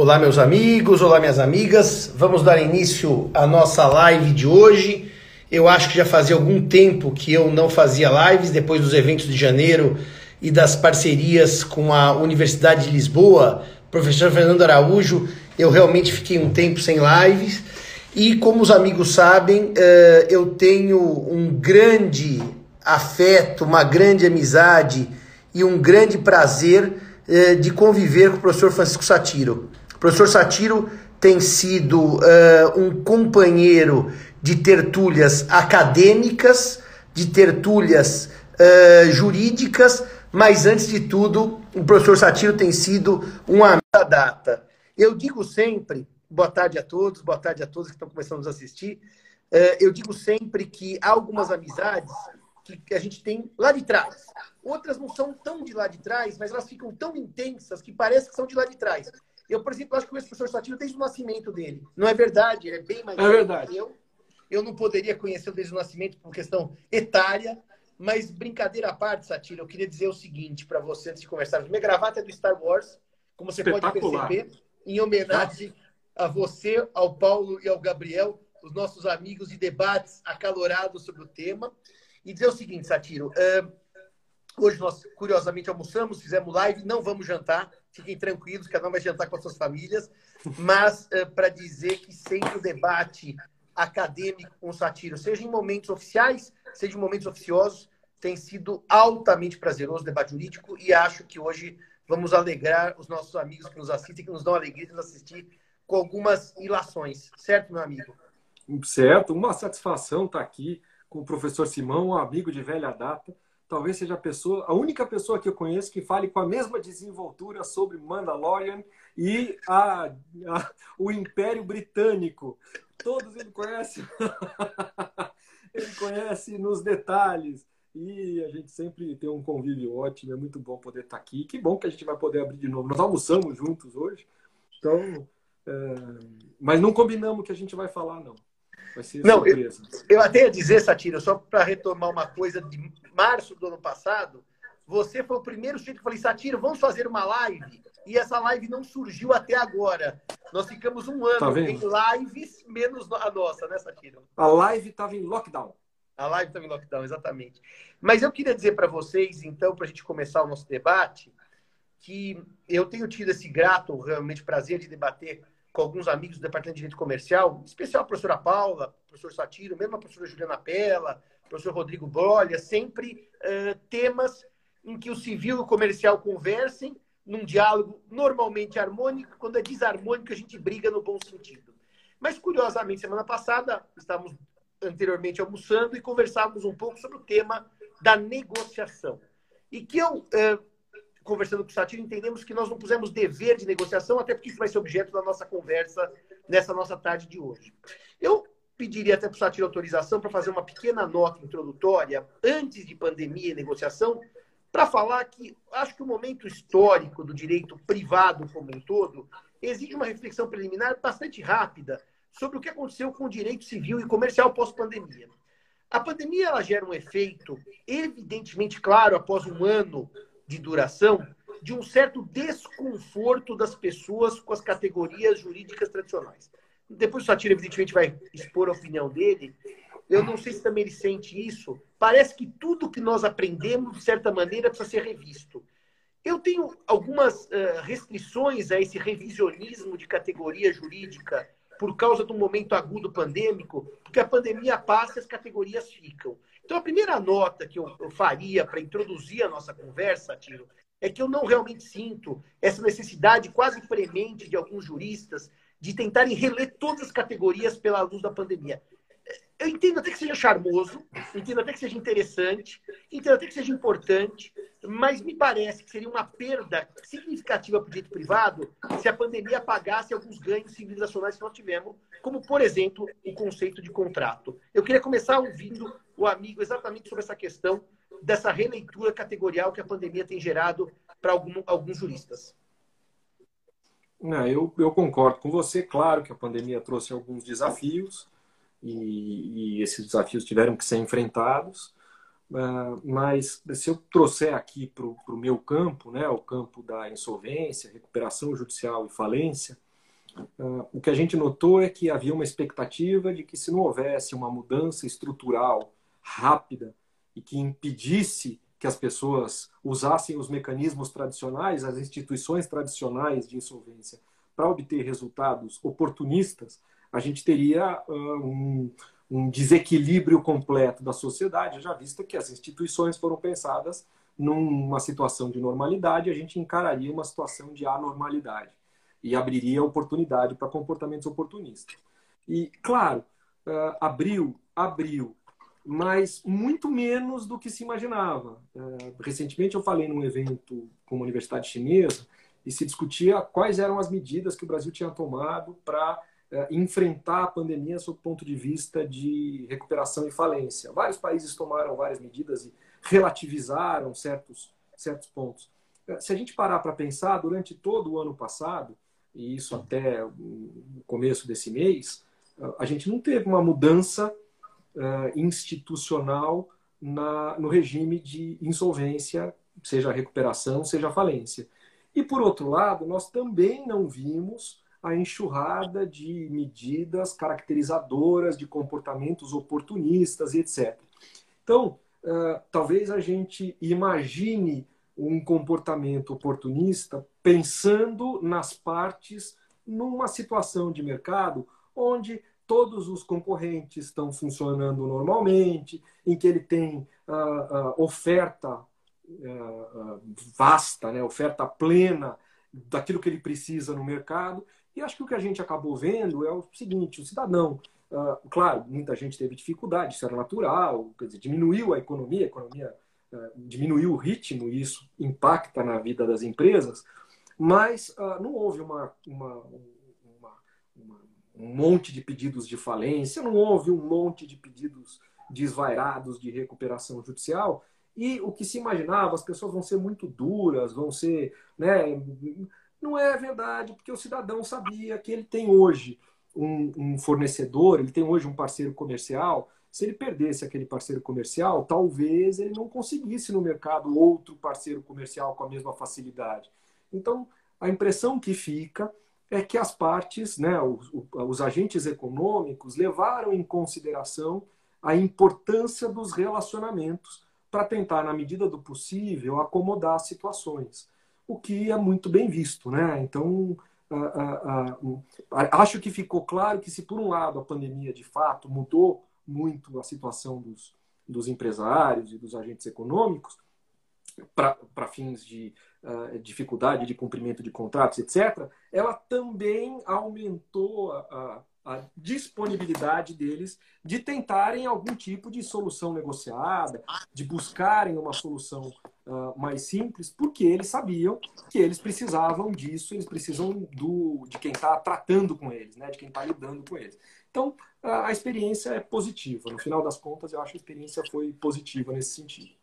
Olá, meus amigos, olá, minhas amigas. Vamos dar início à nossa live de hoje. Eu acho que já fazia algum tempo que eu não fazia lives depois dos eventos de janeiro e das parcerias com a Universidade de Lisboa, professor Fernando Araújo. Eu realmente fiquei um tempo sem lives. E como os amigos sabem, eh, eu tenho um grande afeto, uma grande amizade e um grande prazer eh, de conviver com o professor Francisco Satiro. O professor Satiro tem sido uh, um companheiro de tertúlias acadêmicas, de tertúlias uh, jurídicas, mas antes de tudo, o professor Satiro tem sido uma amigo data. Eu digo sempre, boa tarde a todos, boa tarde a todos que estão começando a nos assistir. Uh, eu digo sempre que há algumas amizades que a gente tem lá de trás. Outras não são tão de lá de trás, mas elas ficam tão intensas que parece que são de lá de trás. Eu, por exemplo, acho que o professor Satiro desde o nascimento dele. Não é verdade, ele é bem mais é verdade. que eu. Eu não poderia conhecê-lo desde o nascimento por questão etária, mas brincadeira à parte, Satiro, eu queria dizer o seguinte para você antes de conversar. Minha gravata é do Star Wars, como você pode perceber, em homenagem a você, ao Paulo e ao Gabriel, os nossos amigos de debates acalorados sobre o tema. E dizer o seguinte, Satiro, uh, hoje nós curiosamente almoçamos, fizemos live, não vamos jantar, fiquem tranquilos, cada um vai jantar com as suas famílias, mas uh, para dizer que sempre o debate acadêmico com o Satiro, seja em momentos oficiais, seja em momentos oficiosos, tem sido altamente prazeroso o debate jurídico e acho que hoje vamos alegrar os nossos amigos que nos assistem, que nos dão alegria de nos assistir com algumas ilações. Certo, meu amigo? Certo, uma satisfação estar aqui com o professor Simão, um amigo de velha data talvez seja a pessoa, a única pessoa que eu conheço que fale com a mesma desenvoltura sobre Mandalorian e a, a o Império Britânico. Todos ele conhece. ele conhece nos detalhes. E a gente sempre tem um convívio ótimo, é muito bom poder estar aqui. Que bom que a gente vai poder abrir de novo. Nós almoçamos juntos hoje, então, é... mas não combinamos o que a gente vai falar, não. Não. Eu, eu até ia dizer, Satira, só para retomar uma coisa de março do ano passado, você foi o primeiro sujeito que falei, Satira, vamos fazer uma live. E essa live não surgiu até agora. Nós ficamos um ano tá em lives, menos a nossa, né, Satira? A live estava em lockdown. A live estava em lockdown, exatamente. Mas eu queria dizer para vocês, então, para a gente começar o nosso debate, que eu tenho tido esse grato, realmente, prazer de debater com alguns amigos do Departamento de Direito Comercial, em especial a professora Paula, professor Satiro, mesmo a professora Juliana Pella, professor Rodrigo Bolha, sempre uh, temas em que o civil e o comercial conversem num diálogo normalmente harmônico, quando é desarmônico a gente briga no bom sentido. Mas, curiosamente, semana passada, estávamos anteriormente almoçando e conversávamos um pouco sobre o tema da negociação. E que eu conversando com o Satiro, entendemos que nós não pusemos dever de negociação, até porque isso vai ser objeto da nossa conversa nessa nossa tarde de hoje. Eu pediria até para o Satiro autorização para fazer uma pequena nota introdutória, antes de pandemia e negociação, para falar que acho que o momento histórico do direito privado como um todo exige uma reflexão preliminar bastante rápida sobre o que aconteceu com o direito civil e comercial pós-pandemia. A pandemia ela gera um efeito evidentemente claro após um ano de duração de um certo desconforto das pessoas com as categorias jurídicas tradicionais. Depois o Satira, evidentemente, vai expor a opinião dele. Eu não sei se também ele sente isso. Parece que tudo que nós aprendemos, de certa maneira, precisa ser revisto. Eu tenho algumas uh, restrições a esse revisionismo de categoria jurídica por causa do momento agudo pandêmico, porque a pandemia passa e as categorias ficam. Então, a primeira nota que eu, eu faria para introduzir a nossa conversa, Tiro, é que eu não realmente sinto essa necessidade quase premente de alguns juristas de tentarem reler todas as categorias pela luz da pandemia. Eu entendo até que seja charmoso, entendo até que seja interessante, entendo até que seja importante, mas me parece que seria uma perda significativa para o direito privado se a pandemia apagasse alguns ganhos civilizacionais que nós tivemos, como, por exemplo, o conceito de contrato. Eu queria começar ouvindo o amigo exatamente sobre essa questão dessa releitura categorial que a pandemia tem gerado para alguns juristas. Não, eu, eu concordo com você. Claro que a pandemia trouxe alguns desafios e, e esses desafios tiveram que ser enfrentados. Uh, mas se eu trouxer aqui para o meu campo, né, o campo da insolvência, recuperação judicial e falência, Uh, o que a gente notou é que havia uma expectativa de que, se não houvesse uma mudança estrutural rápida e que impedisse que as pessoas usassem os mecanismos tradicionais, as instituições tradicionais de insolvência, para obter resultados oportunistas, a gente teria uh, um, um, desequilíbrio completo da sociedade, já visto que as instituições foram pensadas numa situação de normalidade, a gente encararia uma situação de anormalidade e abriria oportunidade para comportamentos oportunistas. E, claro, uh, abriu, abriu, mas muito menos do que se imaginava. Uh, recentemente eu falei num evento com uma universidade chinesa e se discutia quais eram as medidas que o Brasil tinha tomado para uh, enfrentar a pandemia sob o ponto de vista de recuperação e falência. Vários países tomaram várias medidas e relativizaram certos, certos pontos. Se a gente parar para pensar, durante todo o ano passado, e isso até o começo desse mês, a gente não teve uma mudança uh, institucional na, no regime de insolvência, seja recuperação, seja falência. E, por outro lado, nós também não vimos a enxurrada de medidas caracterizadoras de comportamentos oportunistas etc. Então, uh, talvez a gente imagine um comportamento oportunista pensando nas partes numa situação de mercado onde todos os concorrentes estão funcionando normalmente, em que ele tem uh, uh, oferta uh, vasta, né, oferta plena daquilo que ele precisa no mercado. E acho que o que a gente acabou vendo é o seguinte: o cidadão, claro, muita gente teve dificuldade, isso era natural, quer dizer, diminuiu a economia, a economia diminuiu o ritmo, e isso impacta na vida das empresas, mas não houve uma, uma, um monte de pedidos de falência, não houve um monte de pedidos desvairados de recuperação judicial, e o que se imaginava, as pessoas vão ser muito duras, vão ser. Né, não é verdade, porque o cidadão sabia que ele tem hoje um, um fornecedor, ele tem hoje um parceiro comercial se ele perdesse aquele parceiro comercial, talvez ele não conseguisse no mercado outro parceiro comercial com a mesma facilidade. Então, a impressão que fica é que as partes, né, os, os agentes econômicos, levaram em consideração a importância dos relacionamentos para tentar, na medida do possível, acomodar situações, o que é muito bem visto. Né? Então, acho que ficou claro que, se por um lado a pandemia de fato mudou muito a situação dos, dos empresários e dos agentes econômicos para fins de uh, dificuldade de cumprimento de contratos, etc., ela também aumentou a, a, a, disponibilidade deles de tentarem algum tipo de solução negociada, de buscarem uma solução uh, mais simples, porque eles sabiam que eles precisavam disso, eles precisam do, de quem está tratando com eles, né, de quem está lidando com eles. Então, a experiência é positiva. No final das contas, eu acho que a experiência foi positiva nesse sentido.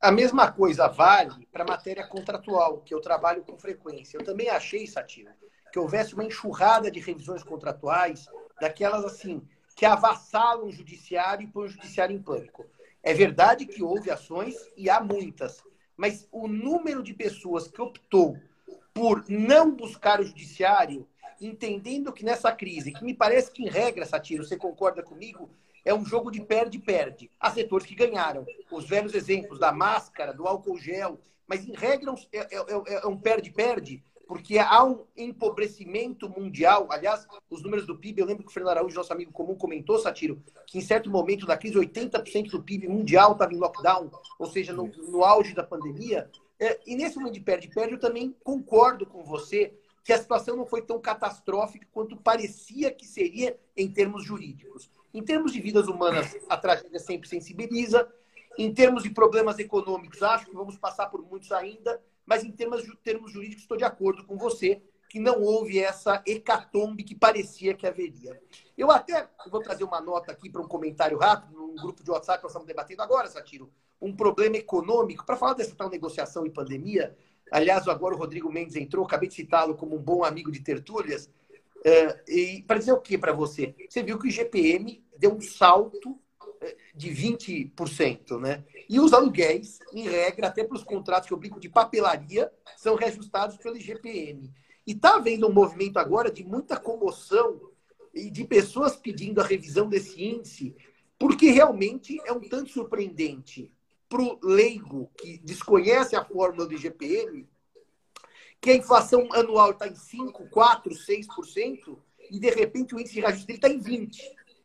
A mesma coisa vale para matéria contratual, que eu trabalho com frequência. Eu também achei, Satira, que houvesse uma enxurrada de revisões contratuais, daquelas assim, que avassalam o judiciário e põem o judiciário em pânico. É verdade que houve ações e há muitas, mas o número de pessoas que optou por não buscar o judiciário entendendo que nessa crise, que me parece que em regra, Satiro, você concorda comigo, é um jogo de perde-perde. Há setores que ganharam. Os velhos exemplos da máscara, do álcool gel, mas em regra é, é, é, é um perde-perde, porque há um empobrecimento mundial. Aliás, os números do PIB, eu lembro que o Fernando Araújo, nosso amigo comum, comentou, Satiro, que em certo momento da crise, 80% do PIB mundial estava em lockdown, ou seja, no, no auge da pandemia. É, e nesse momento de perde-perde, eu também concordo com você que a situação não foi tão catastrófica quanto parecia que seria em termos jurídicos. Em termos de vidas humanas, a tragédia sempre sensibiliza. Em termos de problemas econômicos, acho que vamos passar por muitos ainda. Mas em termos, termos jurídicos, estou de acordo com você que não houve essa hecatombe que parecia que haveria. Eu até vou trazer uma nota aqui para um comentário rápido, num grupo de WhatsApp que nós estamos debatendo agora, Satiro, um problema econômico, para falar dessa tal negociação e pandemia, Aliás, agora o Rodrigo Mendes entrou, acabei de citá-lo como um bom amigo de tertúlias. Uh, e para dizer o que para você? Você viu que o GPM deu um salto eh, de 20%, né? E os aluguéis, em regra, até para os contratos que eu brinco de papelaria, são reajustados pelo IGPM. E está havendo um movimento agora de muita comoção e de pessoas pedindo a revisão desse índice, porque realmente é um tanto surpreendente para o leigo que desconhece a fórmula do IGPM, que a inflação anual está em 5, 4, 6%, e de repente o índice de reajuste dele está em 20%.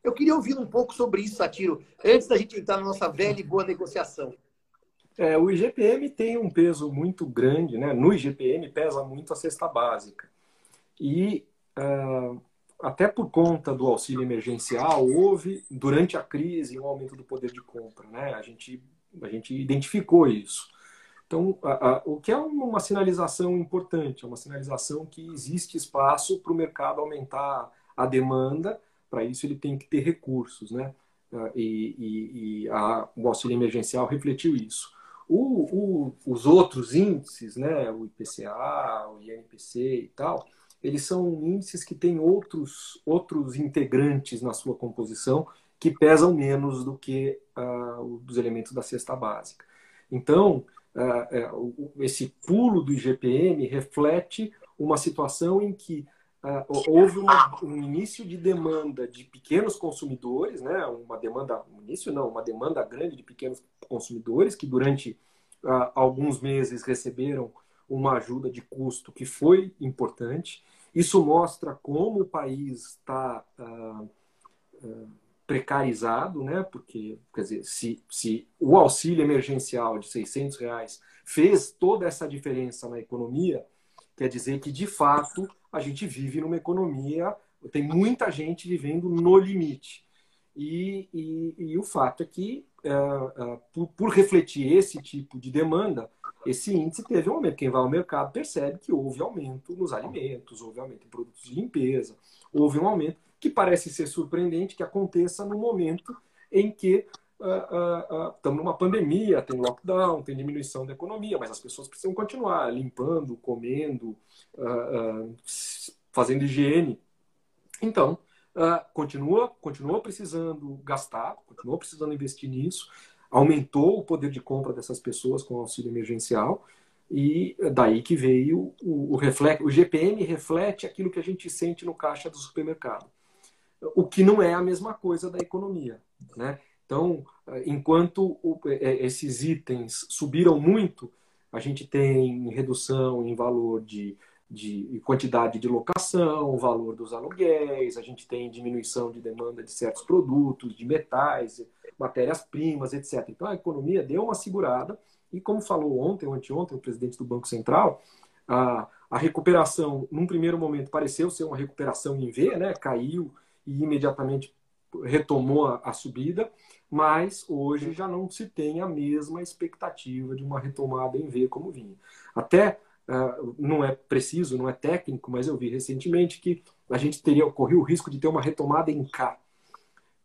Eu queria ouvir um pouco sobre isso, Satiro, antes da gente entrar na nossa velha e boa negociação. É, o IGPM tem um peso muito grande, né? No IGPM pesa muito a cesta básica. E uh, até por conta do auxílio emergencial, houve, durante a crise, um aumento do poder de compra. Né? A, gente, a gente identificou isso. Então, a, a, o que é uma sinalização importante, é uma sinalização que existe espaço para o mercado aumentar a demanda, para isso ele tem que ter recursos, né? Ah, e, e, e a, o auxílio emergencial refletiu isso. O, o, os outros índices, né, o IPCA, o INPC e tal, eles são índices que têm outros, outros integrantes na sua composição que pesam menos do que uh, os elementos da cesta básica. Então, uh, esse pulo do IGPM reflete uma situação em que uh, houve uma, um início de demanda de pequenos consumidores, né? uma demanda, um início não, uma demanda grande de pequenos consumidores que durante alguns meses receberam uma ajuda de custo que foi importante isso mostra como o país está precarizado, né? Porque, quer dizer, se, se o auxílio emergencial de 600 reais fez toda essa diferença na economia, quer dizer que, de fato, a gente vive numa economia, tem muita gente vivendo no limite. E, e, e o fato é que, uh, por, por refletir esse tipo de demanda, esse índice teve um aumento. Quem vai ao mercado percebe que houve aumento nos alimentos, houve aumento em produtos de limpeza, houve um aumento que parece ser surpreendente que aconteça no momento em que uh, uh, estamos numa pandemia, tem lockdown, tem diminuição da economia, mas as pessoas precisam continuar limpando, comendo, fazendo higiene. Então, continua, continua precisando gastar, continua precisando investir nisso aumentou o poder de compra dessas pessoas com o auxílio emergencial e daí que veio o, o, reflete, o GPM reflete aquilo que a gente sente no caixa do supermercado, o que não é a mesma coisa da economia, né? Então, enquanto é, esses itens subiram muito, a gente tem redução em valor de, de quantidade de locação, valor dos aluguéis, a gente tem diminuição de demanda de certos produtos, de metais, matérias-primas, etc. Então a economia deu uma segurada e, como falou ontem ou anteontem o presidente do Banco Central, a, a recuperação, num primeiro momento, pareceu ser uma recuperação em V, né? caiu e imediatamente retomou a, a subida, mas hoje já não se tem a mesma expectativa de uma retomada em V como vinha. Até uh, não é preciso, não é técnico, mas eu vi recentemente que a gente teria corrido o risco de ter uma retomada em K,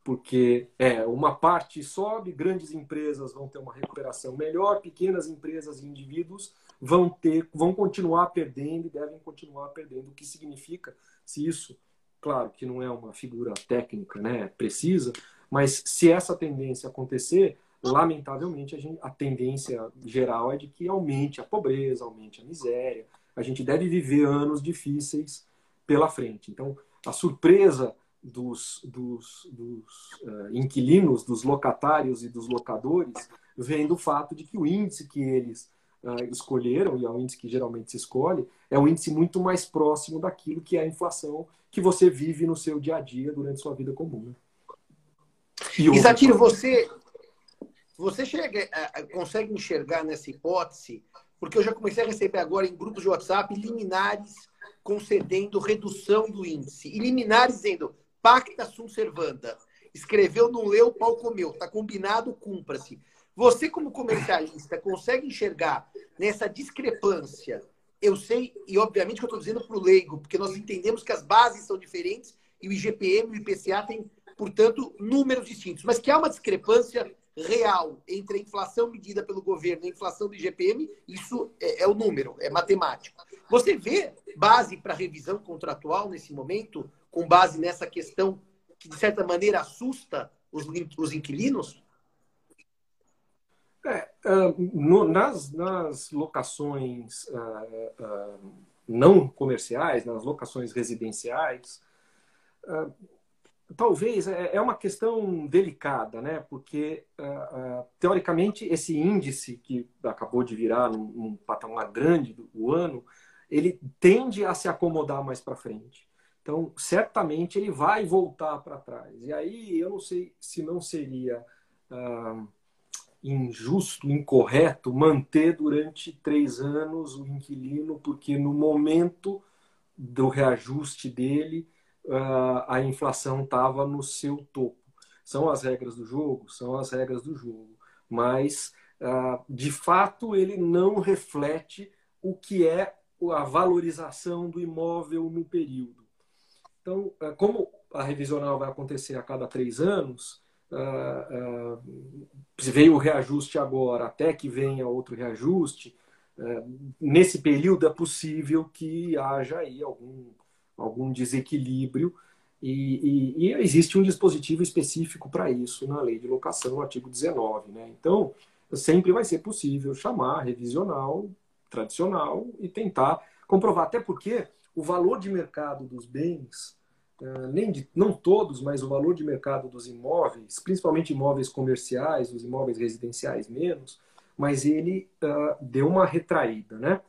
porque é uma parte sobe, grandes empresas vão ter uma recuperação melhor, pequenas empresas e indivíduos vão ter, vão continuar perdendo e devem continuar perdendo. O que significa, se isso, claro, que não é uma figura técnica, né, precisa, mas se essa tendência acontecer, lamentavelmente a, gente, a tendência geral é de que aumente a pobreza, aumente a miséria. A gente deve viver anos difíceis pela frente. Então, a surpresa dos, dos, dos uh, inquilinos, dos locatários e dos locadores, vem do fato de que o índice que eles uh, escolheram, e é o índice que geralmente se escolhe, é um índice muito mais próximo daquilo que é a inflação que você vive no seu dia a dia durante sua vida comum. Né? E, e Satiro, você, você chega, consegue enxergar nessa hipótese, porque eu já comecei a receber agora em grupos de WhatsApp liminares concedendo redução do índice, e liminares dizendo Pacta sunt servanda. Escreveu, não leu, o pau comeu. Está combinado, cumpra-se. Você, como comercialista, consegue enxergar nessa discrepância? Eu sei, e obviamente que eu estou dizendo para o leigo, porque nós entendemos que as bases são diferentes e o IGPM e o IPCA têm, portanto, números distintos. Mas que há uma discrepância real entre a inflação medida pelo governo e a inflação do IGPM, isso é, é o número, é matemático. Você vê base para revisão contratual nesse momento? com base nessa questão que, de certa maneira, assusta os, os inquilinos? É, uh, no, nas, nas locações uh, uh, não comerciais, nas locações residenciais, talvez é, é uma questão delicada, né? Porque teoricamente esse índice que acabou de virar num patamar grande do ano, ele tende a se acomodar mais para frente. Então, certamente ele vai voltar para trás. E aí eu não sei se não seria injusto, incorreto manter durante três anos o inquilino, porque no momento do reajuste dele, a inflação estava no seu topo. São as regras do jogo? São as regras do jogo. Mas, de fato, ele não reflete o que é a valorização do imóvel no período. Então, como a revisional vai acontecer a cada três anos, uh, uh, veio o reajuste agora, até que venha outro reajuste, uh, nesse período é possível que haja aí algum, algum desequilíbrio e, e, e existe um dispositivo específico para isso na lei de locação, no artigo 19. Né? Então, sempre vai ser possível chamar revisional tradicional e tentar comprovar, até porque o valor de mercado dos bens nem de, não todos, mas o valor de mercado dos imóveis, principalmente imóveis comerciais, os imóveis residenciais menos, mas ele uh, deu uma retraída, né?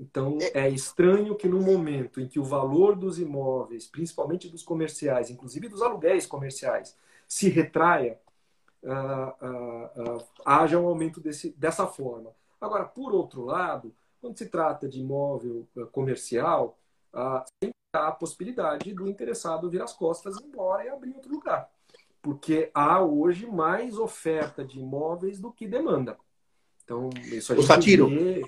Então é estranho que no momento em que o valor dos imóveis, principalmente dos comerciais, inclusive dos aluguéis comerciais, se retraia, uh, haja um aumento desse, dessa forma. Agora, por outro lado, quando se trata de imóvel comercial, sempre a possibilidade do interessado vir as costas e ir embora e abrir outro lugar. Porque há hoje mais oferta de imóveis do que demanda. Então, isso a gente o Satiro, vê...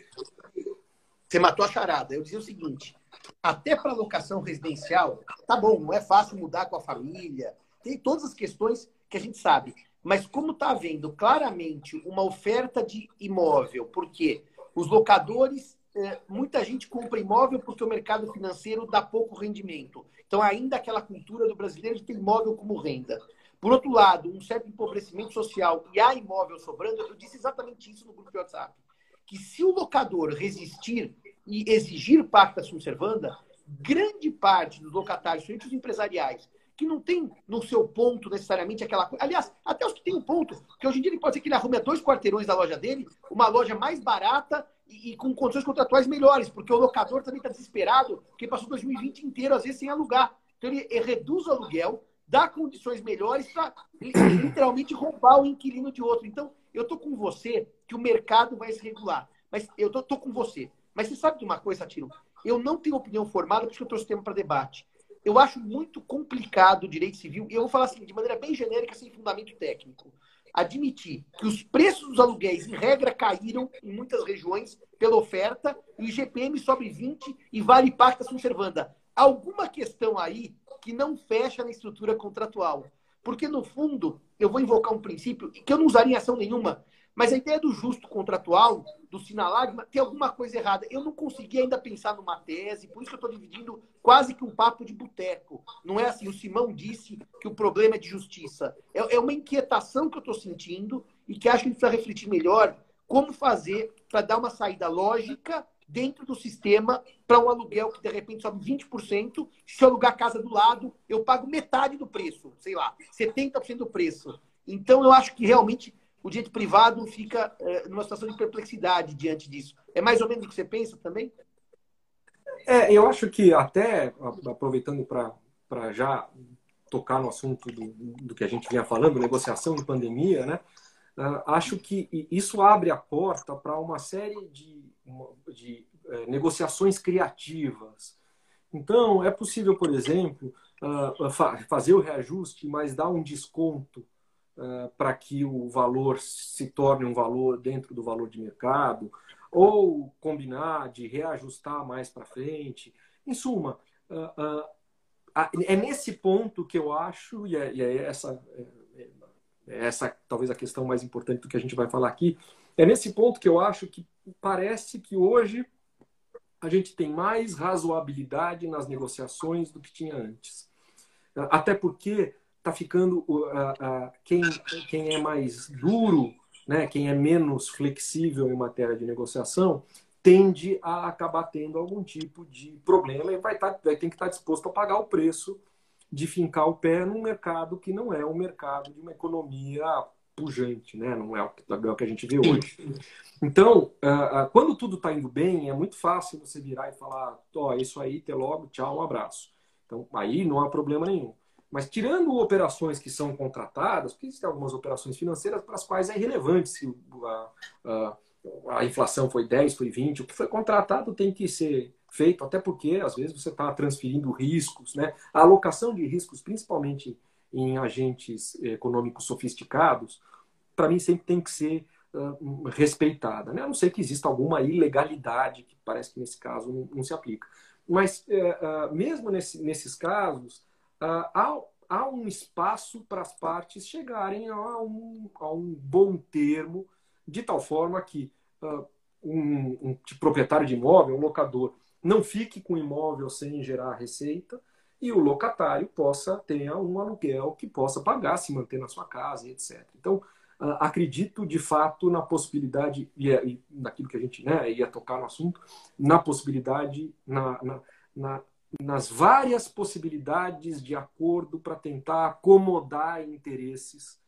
você matou a charada. Eu dizia o seguinte: até para locação residencial, tá bom, não é fácil mudar com a família, tem todas as questões que a gente sabe. Mas como está havendo claramente uma oferta de imóvel, porque os locadores é, muita gente compra imóvel porque o mercado financeiro dá pouco rendimento. Então, ainda aquela cultura do brasileiro de ter imóvel como renda. Por outro lado, um certo empobrecimento social e há imóvel sobrando, eu disse exatamente isso no grupo de WhatsApp. Que se o locador resistir e exigir pacta sunt servanda, grande parte dos locatários, principalmente os empresariais, que não tem no seu ponto necessariamente aquela coisa. Aliás, até os que têm um ponto, que hoje em dia ele pode ser que ele arrume a dois quarteirões da loja dele, uma loja mais barata e, e com condições contratuais melhores, porque o locador também está desesperado, porque passou 2020 inteiro, às vezes, sem alugar. Então ele, ele reduz o aluguel, dá condições melhores para literalmente roubar o inquilino de outro. Então, eu estou com você que o mercado vai se regular. Mas eu estou com você. Mas você sabe de uma coisa, Tiro? Eu não tenho opinião formada, porque eu trouxe tema para debate eu acho muito complicado o direito civil, e eu vou falar assim, de maneira bem genérica, sem fundamento técnico, admitir que os preços dos aluguéis, em regra, caíram em muitas regiões pela oferta, e o IGPM sobe 20 e vale pacta sunt servanda. Alguma questão aí que não fecha na estrutura contratual. Porque, no fundo, eu vou invocar um princípio que eu não usaria em ação nenhuma, mas a ideia do justo contratual, do sinalagma, tem alguma coisa errada. Eu não consegui ainda pensar numa tese, por isso que eu estou dividindo quase que um papo de boteco. Não é assim, o Simão disse que o problema é de justiça. É, é uma inquietação que eu estou sentindo e que acho que precisa refletir melhor como fazer para dar uma saída lógica dentro do sistema para um aluguel que de repente sobe 20%. Se eu alugar a casa do lado, eu pago metade do preço, sei lá, 70% do preço. Então eu acho que realmente o direito privado fica é, numa situação de perplexidade diante disso. É mais ou menos o que você pensa também? É, eu acho que até, aproveitando para já tocar no assunto do, do, que a gente vinha falando, negociação de pandemia, né? Uh, acho que isso abre a porta para uma série de, de uh, negociações criativas. Então, é possível, por exemplo, uh, fa fazer o reajuste, mas dar um desconto uh, para que o valor se torne um valor dentro do valor de mercado, ou combinar de reajustar mais para frente. Em suma, uh, é nesse ponto que eu acho, e é, e é essa, é, é essa talvez a questão mais importante do que a gente vai falar aqui, é nesse ponto que eu acho que parece que hoje a gente tem mais razoabilidade nas negociações do que tinha antes. Até porque está ficando uh, uh, quem, quem é mais duro, né, quem é menos flexível em matéria de negociação, tende a acabar tendo algum tipo de problema e vai, tá, vai ter que estar tá disposto a pagar o preço de fincar o pé num mercado que não é o mercado de uma economia pujante, né? não é o, é que a gente vê hoje. Então, quando tudo está indo bem, é muito fácil você virar e falar: ó, oh, isso aí, até logo, tchau, um abraço. Então, aí não há problema nenhum. Mas tirando operações que são contratadas, porque existem algumas operações financeiras para as quais é irrelevante se a, a, a, inflação foi 10, foi 20, o que foi contratado tem que ser feito, até porque às vezes você está transferindo riscos, né? A alocação de riscos, principalmente em agentes econômicos sofisticados, para mim sempre tem que ser uh, respeitada, né? A não ser que exista alguma ilegalidade, que parece que nesse caso não, não se aplica. Mas uh, uh, mesmo nesse, nesses casos, há, há um espaço para as partes chegarem a um, a um bom termo, de tal forma que uh, um, um proprietário de imóvel, um locador, não fique com o imóvel sem gerar receita e o locatário possa ter um aluguel que possa pagar, se manter na sua casa, etc. Então, uh, acredito de fato na possibilidade, e, e naquilo que a gente né, ia tocar no assunto, na possibilidade, na, na, na nas várias possibilidades de acordo para tentar acomodar interesses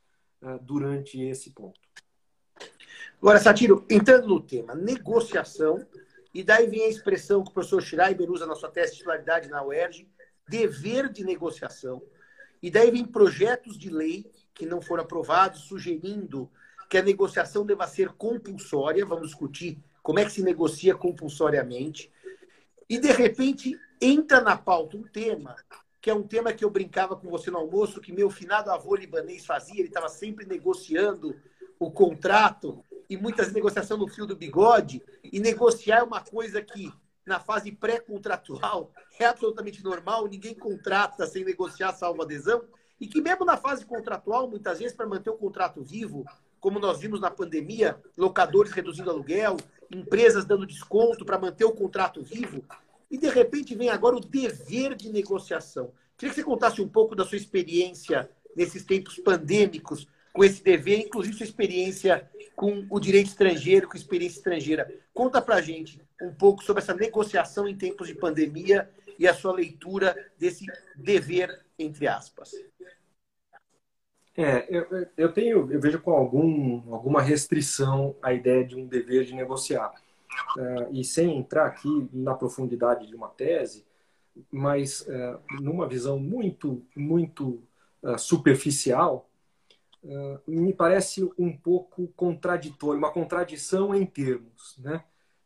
uh, durante esse ponto. Agora, Satiro, entrando no tema, negociação, e daí vem a expressão que o professor Schreiber usa na sua tese de titularidade na UERJ, dever de negociação, e daí vem projetos de lei que não foram aprovados, sugerindo que a negociação deva ser compulsória, vamos discutir como é que se negocia compulsoriamente, e de repente entra na pauta um tema que é um tema que eu brincava com você no almoço, que meu finado avô libanês fazia, ele estava sempre negociando o contrato e muitas negociações no fio do bigode, e negociar é uma coisa que na fase pré-contratual é absolutamente normal, ninguém contrata sem negociar salvo adesão, e que mesmo na fase contratual, muitas vezes para manter o contrato vivo, como nós vimos na pandemia, locadores reduzindo aluguel, empresas dando desconto para manter o contrato vivo, e de repente vem agora o dever de negociação. Queria que você contasse um pouco da sua experiência nesses tempos pandêmicos com esse dever, inclusive sua experiência com o direito estrangeiro, com experiência estrangeira. Conta pra gente um pouco sobre essa negociação em tempos de pandemia e a sua leitura desse dever, entre aspas. É, eu, eu tenho, eu vejo com algum, alguma restrição a ideia de um dever de negociar uh, e sem entrar aqui na profundidade de uma tese, mas uh, numa visão muito, muito uh, superficial, me parece um pouco contraditório, uma contradição em termos, né?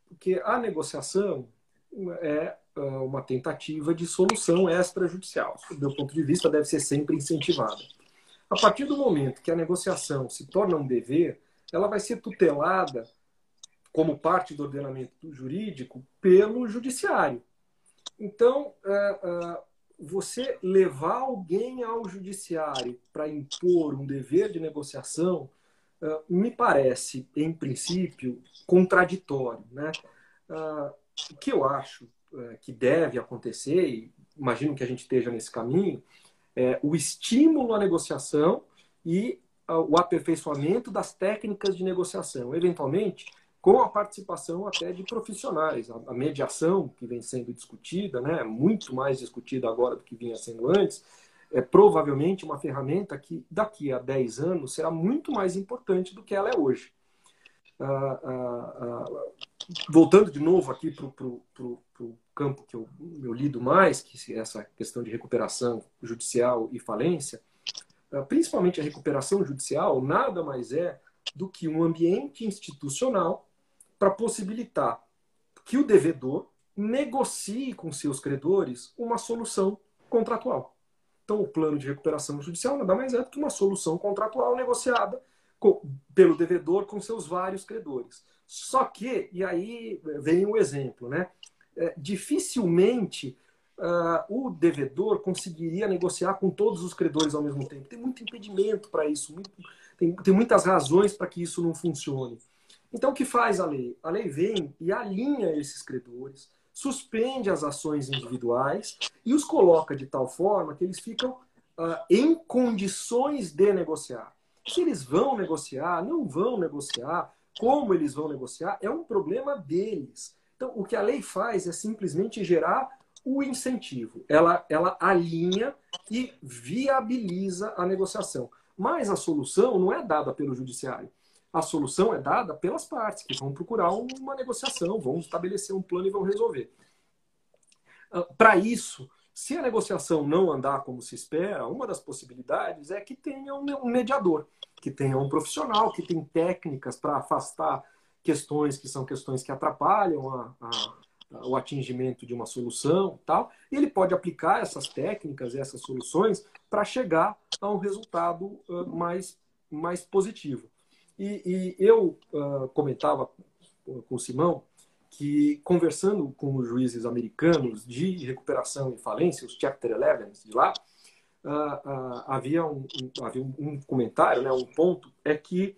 Porque a negociação é uma tentativa de solução extrajudicial. Do meu ponto de vista, deve ser sempre incentivada. A partir do momento que a negociação se torna um dever, ela vai ser tutelada como parte do ordenamento jurídico pelo judiciário. Então, é, é, você levar alguém ao judiciário para impor um dever de negociação é, me parece, em princípio, contraditório. Né? O que eu acho que deve acontecer, e imagino que a gente esteja nesse caminho, é o estímulo à negociação e o aperfeiçoamento das técnicas de negociação. Eventualmente, com a participação até de profissionais. A, mediação que vem sendo discutida, né, muito mais discutida agora do que vinha sendo antes, é provavelmente uma ferramenta que daqui a 10 anos será muito mais importante do que ela é hoje. Ah, ah, ah, voltando de novo aqui para o campo que eu, eu lido mais, que é essa questão de recuperação judicial e falência, ah, principalmente a recuperação judicial, nada mais é do que um ambiente institucional para possibilitar que o devedor negocie com seus credores uma solução contratual. Então, o plano de recuperação judicial nada mais é do que uma solução contratual negociada com, pelo devedor com seus vários credores. Só que, e aí vem o exemplo, né? É, dificilmente uh, o devedor conseguiria negociar com todos os credores ao mesmo tempo. Tem muito impedimento para isso, muito, tem, tem muitas razões para que isso não funcione. Então, o que faz a lei? A lei vem e alinha esses credores, suspende as ações individuais e os coloca de tal forma que eles ficam uh, em condições de negociar. Se eles vão negociar, não vão negociar, como eles vão negociar, é um problema deles. Então, o que a lei faz é simplesmente gerar o incentivo. Ela, ela alinha e viabiliza a negociação. Mas a solução não é dada pelo judiciário. A solução é dada pelas partes, que vão procurar uma negociação, vão estabelecer um plano e vão resolver. Ah, Para isso, se a negociação não andar como se espera, uma das possibilidades é que tenha um mediador, que tenha um profissional, que tem técnicas para afastar questões que são questões que atrapalham a, a, o atingimento de uma solução, tal. E ele pode aplicar essas técnicas, essas soluções, para chegar a um resultado uh, mais, mais positivo. E, e eu uh, comentava com o Simão que, conversando com os juízes americanos de recuperação e falência, os Chapter 11 de lá, uh, havia, um, um, havia um comentário, né, um ponto, é que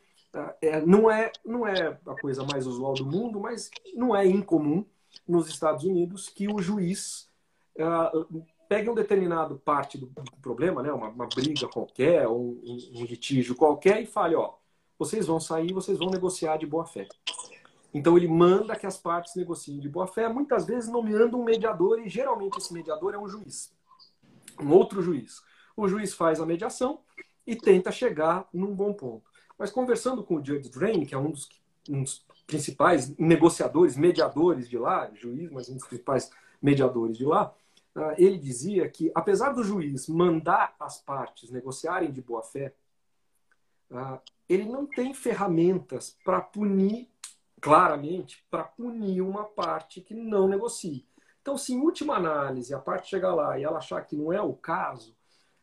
é, não, é, não é a coisa mais usual do mundo, mas não é incomum nos Estados Unidos que o juiz uh, pegue um determinado parte do problema, né, uma, uma briga qualquer, um, um, litígio qualquer, e fale, ó, vocês vão sair, vocês vão negociar de boa fé. Então ele manda que as partes negociem de boa fé, muitas vezes nomeando um mediador, e geralmente esse mediador é um juiz, um outro juiz. O juiz faz a mediação e tenta chegar num bom ponto. Mas conversando com o Judge Drain, que é um dos, um dos principais negociadores, mediadores de lá, juiz, mas um dos principais mediadores de lá, ah, ele dizia que, apesar do juiz mandar as partes negociarem de boa fé, ah, ele não tem ferramentas para punir, claramente, para punir uma parte que não negocie. Então, se em última análise a parte chegar lá e ela achar que não é o caso,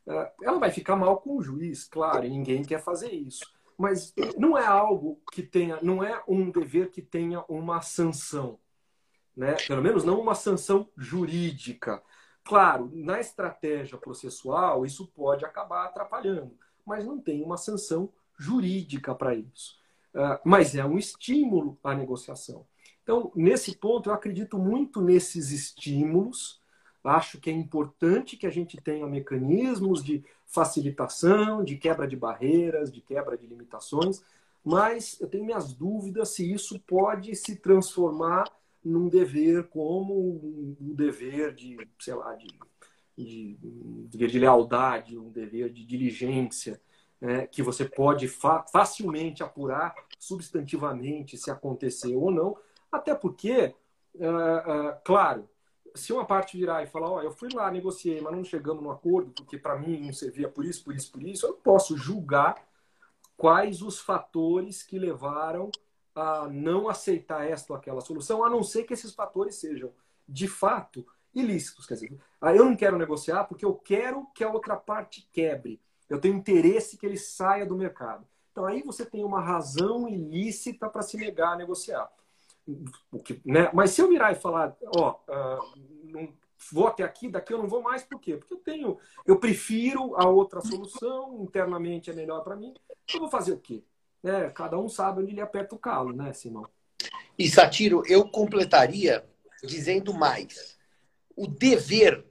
ah, ela vai ficar mal com o juiz, claro, e ninguém quer fazer isso. Mas não é algo que tenha, não é um dever que tenha uma sanção, né? Pelo menos não uma sanção jurídica. Claro, na estratégia processual isso pode acabar atrapalhando, mas não tem uma sanção jurídica para isso. Uh, mas é um estímulo à negociação. Então, nesse ponto, eu acredito muito nesses estímulos. Acho que é importante que a gente tenha mecanismos de facilitação, de quebra de barreiras, de quebra de limitações, mas eu tenho minhas dúvidas se isso pode se transformar num dever como um dever de, sei lá, de, de, de, de lealdade, um dever de diligência né, que você pode fa facilmente apurar substantivamente se aconteceu ou não, até porque, uh, uh, claro, se uma parte virar e falar, ó, oh, eu fui lá, negociei, mas não chegamos no acordo, porque para mim não servia por isso, por isso, por isso, eu não posso julgar quais os fatores que levaram a não aceitar esta ou aquela solução, a não ser que esses fatores sejam, de fato, ilícitos. Quer dizer, eu não quero negociar porque eu quero que a outra parte quebre. Eu tenho interesse que ele saia do mercado. Então aí você tem uma razão ilícita para se negar a negociar. O que, né? Mas se eu virar e falar, ó, uh, não, vou até aqui, daqui eu não vou mais, por quê? Porque eu tenho, eu prefiro a outra solução, internamente é melhor para mim. Eu vou fazer o quê? É, cada um sabe onde ele aperta o calo, né, Simão? E Satiro, eu completaria dizendo mais. O dever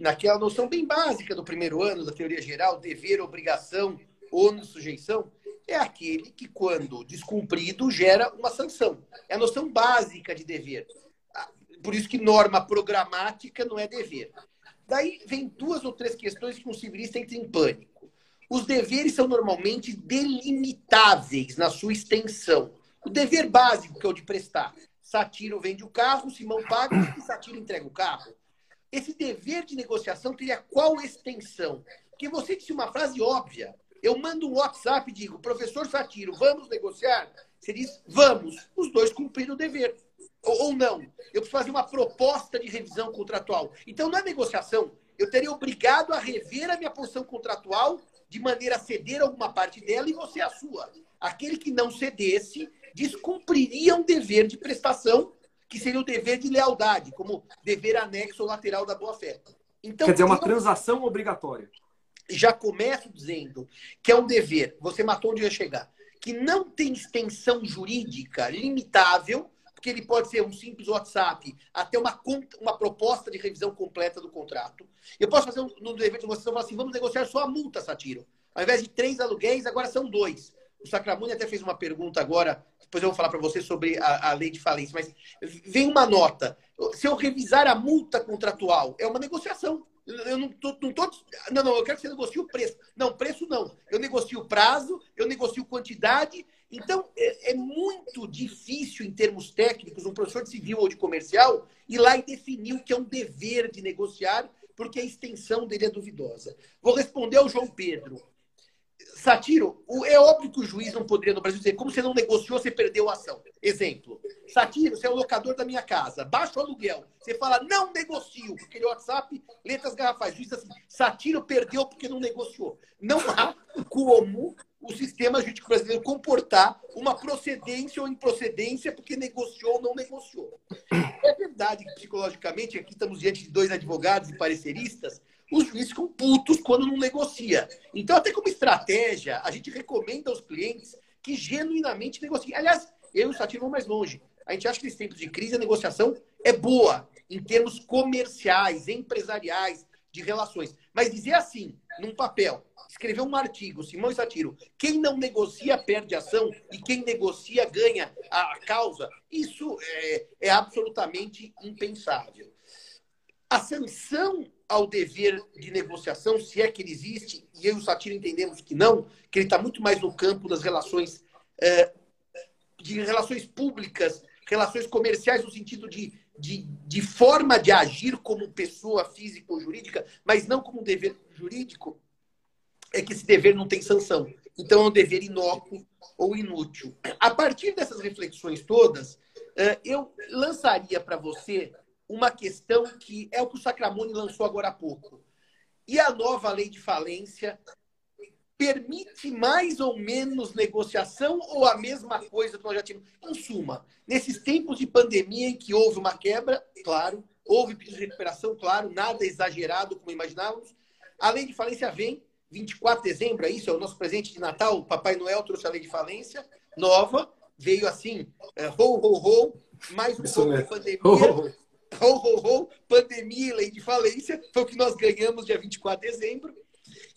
naquela noção bem básica do primeiro ano da teoria geral, dever, obrigação, ônus, sujeição, é aquele que, quando descumprido, gera uma sanção. É a noção básica de dever. Ah, por isso que norma programática não é dever. Daí vem duas ou três questões que um civilista entra em pânico. Os deveres são normalmente delimitáveis na sua extensão. O dever básico, que é o de prestar. Satiro vende o carro, Simão paga e Satiro entrega o carro esse dever de negociação teria qual extensão? Porque você disse uma frase óbvia. Eu mando um WhatsApp e digo, professor Satiro, vamos negociar? Você diz, vamos. Os dois cumpriram o dever. Ou, ou não. Eu preciso fazer uma proposta de revisão contratual. Então, na negociação, eu teria obrigado a rever a minha posição contratual de maneira a ceder alguma parte dela e você a sua. Aquele que não cedesse descumpriria um dever de prestação que seria o dever de lealdade, como dever anexo ou lateral da boa-fé. Então, Quer dizer, uma transação obrigatória. Já começo dizendo que é um dever, você matou onde eu ia chegar, que não tem extensão jurídica limitável, porque ele pode ser um simples WhatsApp, até uma, uma proposta de revisão completa do contrato. Eu posso fazer um, no dever de negociação falar assim: vamos negociar só a multa, Satiro. Ao invés de três aluguéis, agora são dois. O Sacramone até fez uma pergunta agora, depois eu vou falar para você sobre a, a, lei de falência, mas vem uma nota. Se eu revisar a multa contratual, é uma negociação. Eu não tô, não tô. Não, não, eu quero que você negocie o preço. Não, preço não. Eu negocio o prazo, eu negocio quantidade. Então, é, é, muito difícil, em termos técnicos, um professor de civil ou de comercial ir lá e definir o que é um dever de negociar, porque a extensão dele é duvidosa. Vou responder ao João Pedro. Satiro, é óbvio que o juiz não poderia no Brasil dizer como você não negociou, você perdeu a ação. Exemplo, Satiro, você é o locador da minha casa, baixa o aluguel. Você fala, não negocio, porque ele é WhatsApp, letras garrafais. Juiz assim, Satiro perdeu porque não negociou. Não há como o sistema jurídico brasileiro comportar uma procedência ou improcedência porque negociou ou não negociou. É verdade que, psicologicamente, aqui estamos diante de dois advogados e pareceristas, os juízes ficam putos quando não negocia. Então, até como estratégia, a gente recomenda aos clientes que genuinamente negociem. Aliás, eu e o Satiro vão mais longe. A gente acha que nesse tempos de crise a negociação é boa em termos comerciais, empresariais, de relações. Mas dizer assim, num papel, escrever um artigo, Simão e Satiro, quem não negocia perde ação e quem negocia ganha a causa, isso é, é absolutamente impensável. A sanção ao dever de negociação, se é que ele existe, e eu e o Satiro entendemos que não, que ele está muito mais no campo das relações é, de relações públicas, relações comerciais no sentido de, de, de forma de agir como pessoa física ou jurídica, mas não como dever jurídico, é que esse dever não tem sanção. Então é um dever inócuo ou inútil. A partir dessas reflexões todas, é, eu lançaria para você uma questão que é o que o Sacramone lançou agora há pouco. E a nova lei de falência permite mais ou menos negociação ou a mesma coisa que nós já tínhamos? Em suma, nesses tempos de pandemia em que houve uma quebra, claro, houve pedido de recuperação, claro, nada exagerado como imaginávamos, a lei de falência vem, 24 de dezembro, é isso? É o nosso presente de Natal. O Papai Noel trouxe a lei de falência nova, veio assim, é, ho, ho, ho, mais um pouco de pandemia. Ho, ho ho, ho, ho, pandemia e lei de falência, foi o que nós ganhamos dia 24 de dezembro.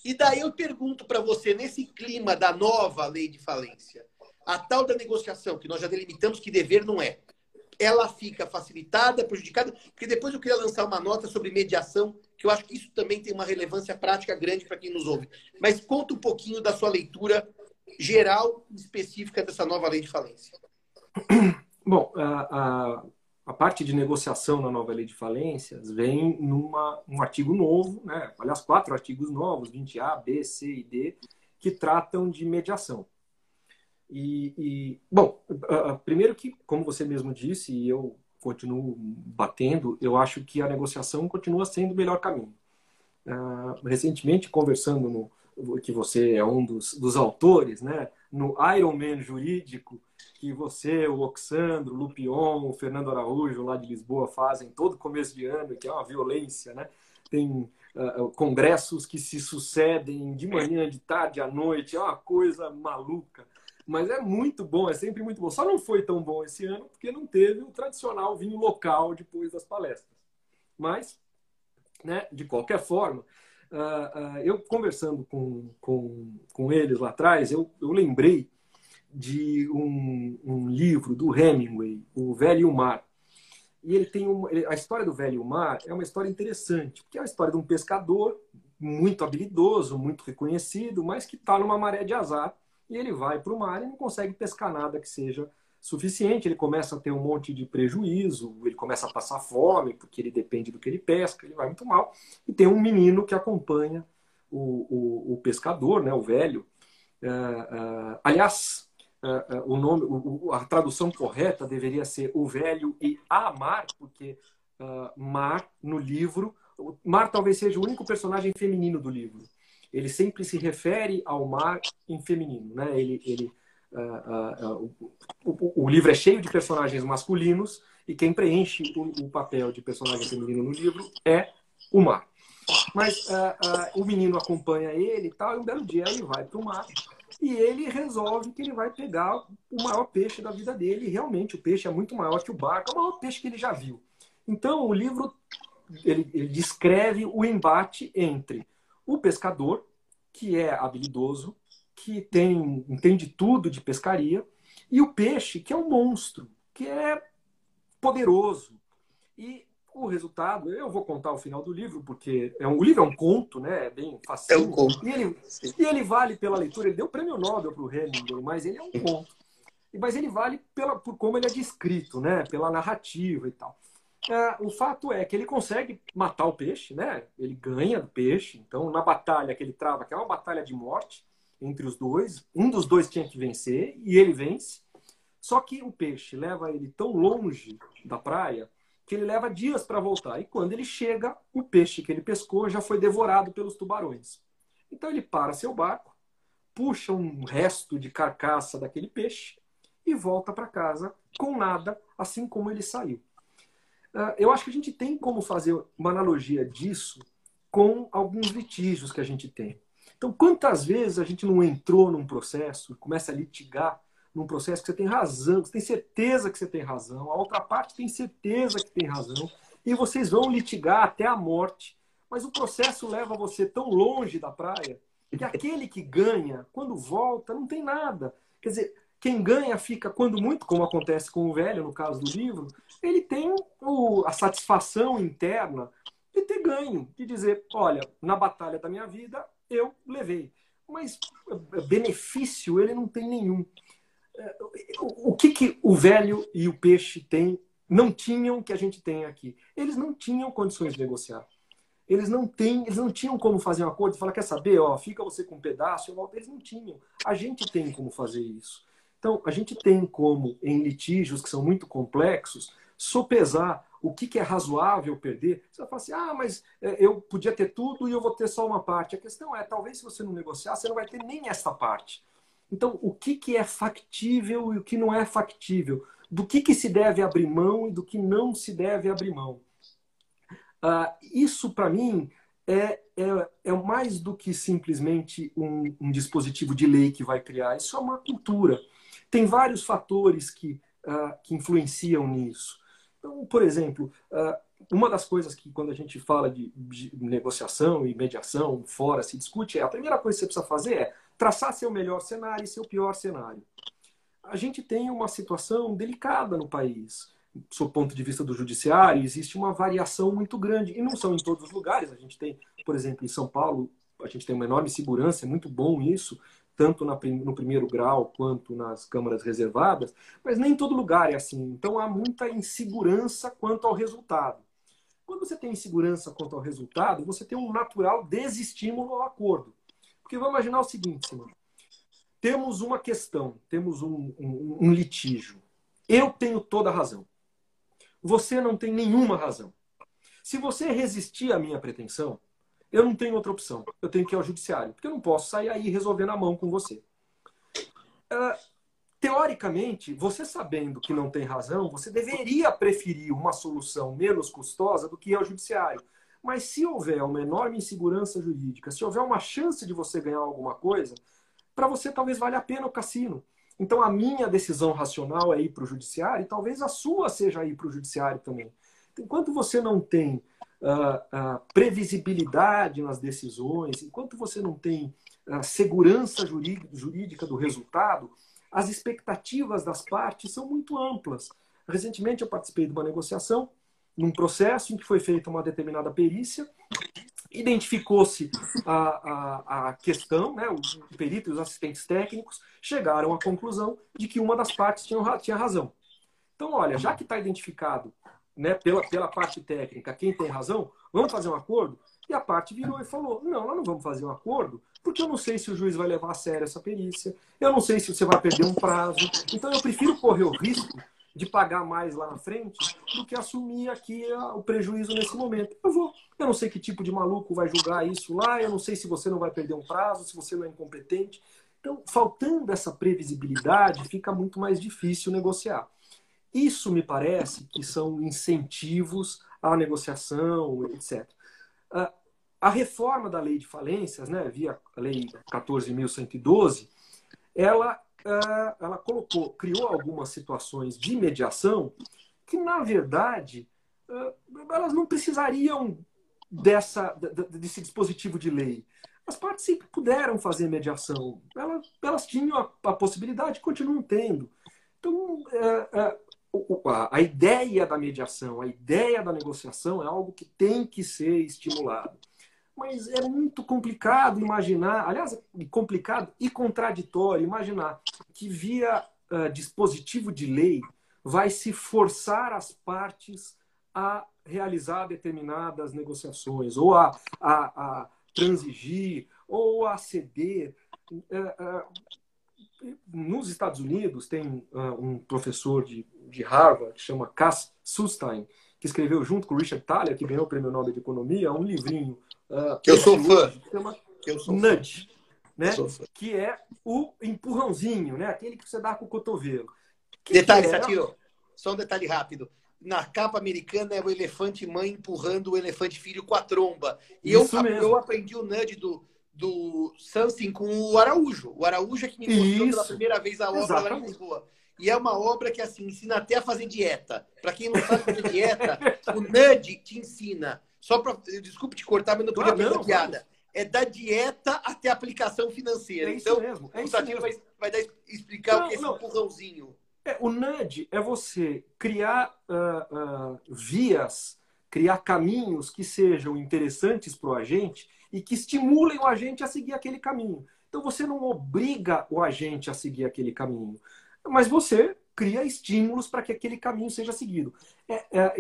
E daí eu pergunto para você, nesse clima da nova lei de falência, a tal da negociação, que nós já delimitamos que dever não é, ela fica facilitada, prejudicada, porque depois eu queria lançar uma nota sobre mediação, que eu acho que isso também tem uma relevância prática grande para quem nos ouve. Mas conta um pouquinho da sua leitura geral específica dessa nova lei de falência. Bom, a parte de negociação na nova lei de falências vem numa um artigo novo, né? aliás, quatro artigos novos, 20A, B, C e D, que tratam de mediação. E, e bom, primeiro que, como você mesmo disse, e eu continuo batendo, eu acho que a negociação continua sendo o melhor caminho. Uh, recentemente, conversando no, que você é um dos, dos autores, né, no Ironman jurídico, que você, o Oxandro, o Lupion, o Fernando Araújo, lá de Lisboa, fazem todo começo de ano, que é uma violência, né? Tem uh, congressos que se sucedem de manhã, de tarde, à noite, é uma coisa maluca. Mas é muito bom, é sempre muito bom. Só não foi tão bom esse ano porque não teve o tradicional vinho local depois das palestras. Mas, né, de qualquer forma, uh, uh, eu conversando com, com, com eles lá atrás, eu, eu lembrei de um, um, livro do Hemingway, O Velho e o Mar. E ele tem uma, a história do Velho e o Mar é uma história interessante, porque é a história de um pescador muito habilidoso, muito reconhecido, mas que está numa maré de azar e ele vai para o mar e não consegue pescar nada que seja suficiente. Ele começa a ter um monte de prejuízo, ele começa a passar fome, porque ele depende do que ele pesca, ele vai muito mal. E tem um menino que acompanha o, o, o pescador, né, o velho. Uh, uh, aliás, uh, o nome, o, a tradução correta deveria ser o velho e a mar, porque uh, mar no livro, mar talvez seja o único personagem feminino do livro. Ele sempre se refere ao mar em feminino, né? Ele, ele uh, o, o, livro é cheio de personagens masculinos e quem preenche o, o papel de personagem feminino no livro é o mar. Mas uh, uh, o menino acompanha ele e tal, e um belo dia ele vai para o mar e ele resolve que ele vai pegar o maior peixe da vida dele. E realmente o peixe é muito maior que o barco, é o maior peixe que ele já viu. Então o livro ele, ele descreve o embate entre o pescador, que é habilidoso, que tem entende tudo de pescaria, e o peixe, que é um monstro, que é poderoso. E o resultado, eu vou contar o final do livro, porque é um, o livro é um conto, né? É bem fácil. É um conto. E ele, e ele vale pela leitura, ele deu o prêmio Nobel para o Hemingway, mas ele é um conto. Mas ele vale pela, por como ele é descrito, né? Pela narrativa e tal. É, o fato é que ele consegue matar o peixe, né? Ele ganha do peixe. Então, na batalha que ele trava, que é uma batalha de morte entre os dois, um dos dois tinha que vencer e ele vence. Só que o peixe leva ele tão longe da praia que ele leva dias para voltar. E quando ele chega, o peixe que ele pescou já foi devorado pelos tubarões. Então ele para seu barco, puxa um resto de carcaça daquele peixe e volta para casa com nada, assim como ele saiu. Ah, eu acho que a gente tem como fazer uma analogia disso com alguns litígios que a gente tem. Então, quantas vezes a gente não entrou num processo, começa a litigar num processo que você tem razão, você tem certeza que você tem razão, a outra parte tem certeza que tem razão, e vocês vão litigar até a morte, mas o processo leva você tão longe da praia que aquele que ganha, quando volta, não tem nada. Quer dizer, quem ganha fica, quando muito, como acontece com o velho, no caso do livro, ele tem o, a satisfação interna de ter ganho, de dizer, olha, na batalha da minha vida, eu levei. Mas benefício ele não tem nenhum o que, que o velho e o peixe têm, não tinham que a gente tem aqui? Eles não tinham condições de negociar. Eles não têm, eles não tinham como fazer um acordo e falar, quer saber, ó, fica você com um pedaço. Eles não tinham. A gente tem como fazer isso. Então, a gente tem como, em litígios que são muito complexos, sopesar o que, que é razoável perder. Você vai falar assim, ah, mas é, eu podia ter tudo e eu vou ter só uma parte. A questão é, talvez se você não negociar, você não vai ter nem essa parte. Então, o que, que é factível e o que não é factível? Do que, que se deve abrir mão e do que não se deve abrir mão? Uh, isso, para mim, é, é, é mais do que simplesmente um, um, dispositivo de lei que vai criar. Isso é uma cultura. Tem vários fatores que, uh, que influenciam nisso. Então, por exemplo, uh, uma das coisas que, quando a gente fala de, de negociação e mediação, fora se discute, é a primeira coisa que você precisa fazer é traçar seu melhor cenário e seu pior cenário. A gente tem uma situação delicada no país. Do ponto de vista do judiciário, existe uma variação muito grande. E não são em todos os lugares. A gente tem, por exemplo, em São Paulo, a gente tem uma enorme segurança, é muito bom isso, tanto no primeiro grau quanto nas câmaras reservadas, mas nem em todo lugar é assim. Então há muita insegurança quanto ao resultado. Quando você tem insegurança quanto ao resultado, você tem um natural desestímulo ao acordo. Porque vamos imaginar o seguinte. Temos uma questão, temos um, um, um litígio. Eu tenho toda a razão. Você não tem nenhuma razão. Se você resistir à minha pretensão, eu não tenho outra opção. Eu tenho que ir ao judiciário, porque eu não posso sair aí resolver na mão com você. Uh, teoricamente, você sabendo que não tem razão, você deveria preferir uma solução menos custosa do que ir ao judiciário. Mas se houver uma enorme insegurança jurídica, se houver uma chance de você ganhar alguma coisa, para você talvez valha a pena o cassino. Então a minha decisão racional é ir para o judiciário e talvez a sua seja ir para o judiciário também. Enquanto você não tem uh, uh, previsibilidade nas decisões, enquanto você não tem uh, segurança jurídica do resultado, as expectativas das partes são muito amplas. Recentemente eu participei de uma negociação num processo em que foi feita uma determinada perícia, identificou-se a, a, a, questão, né, os peritos e os assistentes técnicos chegaram à conclusão de que uma das partes tinha, tinha razão. Então, olha, já que está identificado né, pela, pela parte técnica quem tem razão, vamos fazer um acordo? E a parte virou e falou: não, nós não vamos fazer um acordo, porque eu não sei se o juiz vai levar a sério essa perícia, eu não sei se você vai perder um prazo, então eu prefiro correr o risco de pagar mais lá na frente do que assumir aqui o prejuízo nesse momento. Eu vou. Eu não sei que tipo de maluco vai julgar isso lá, eu não sei se você não vai perder um prazo, se você não é incompetente. Então, faltando essa previsibilidade, fica muito mais difícil negociar. Isso me parece que são incentivos à negociação, etc. A reforma da lei de falências, né, via a lei 14.112, ela, ela colocou, criou algumas situações de mediação que, na verdade, elas não precisariam dessa, desse dispositivo de lei. As partes sempre puderam fazer mediação. Elas, elas tinham a, a possibilidade, continuam tendo. Então, é, a, a ideia da mediação, a ideia da negociação é algo que tem que ser estimulado. Mas é muito complicado imaginar, aliás, complicado e contraditório imaginar que via uh, dispositivo de lei vai se forçar as partes a realizar determinadas negociações, ou a, a, a transigir, ou a ceder. Uh, uh, nos Estados Unidos, tem um professor de de Harvard, que chama Cass Sustein, que escreveu junto com Richard Thaler, que ganhou o Prêmio Nobel de Economia, um livrinho. Uh, que eu sou fã. Que eu sou Nudge, fã. né? que é o empurrãozinho, né? aquele que você dá com o cotovelo. Que detalhe, que é... Satiro, só um detalhe rápido. Na capa americana é o elefante mãe empurrando o elefante filho com a tromba. E eu, eu aprendi o nudge do, do Samson com o Araújo. O Araújo é que me mostrou pela primeira vez a obra Exatamente. lá em Lisboa. E é uma obra que assim ensina até a fazer dieta. Para quem não sabe fazer dieta, o Nudge te ensina. Só para desculpe te cortar, mas não podia fazer piada. É da dieta até a aplicação financeira. É então, mesmo. É o Satiro vai, vai dar, explicar não, o que é esse não. empurrãozinho. É, o nudge é você criar uh, uh, vias, criar caminhos que sejam interessantes para o agente e que estimulem o agente a seguir aquele caminho. Então você não obriga o agente a seguir aquele caminho mas você cria estímulos para que aquele caminho seja seguido. É, é,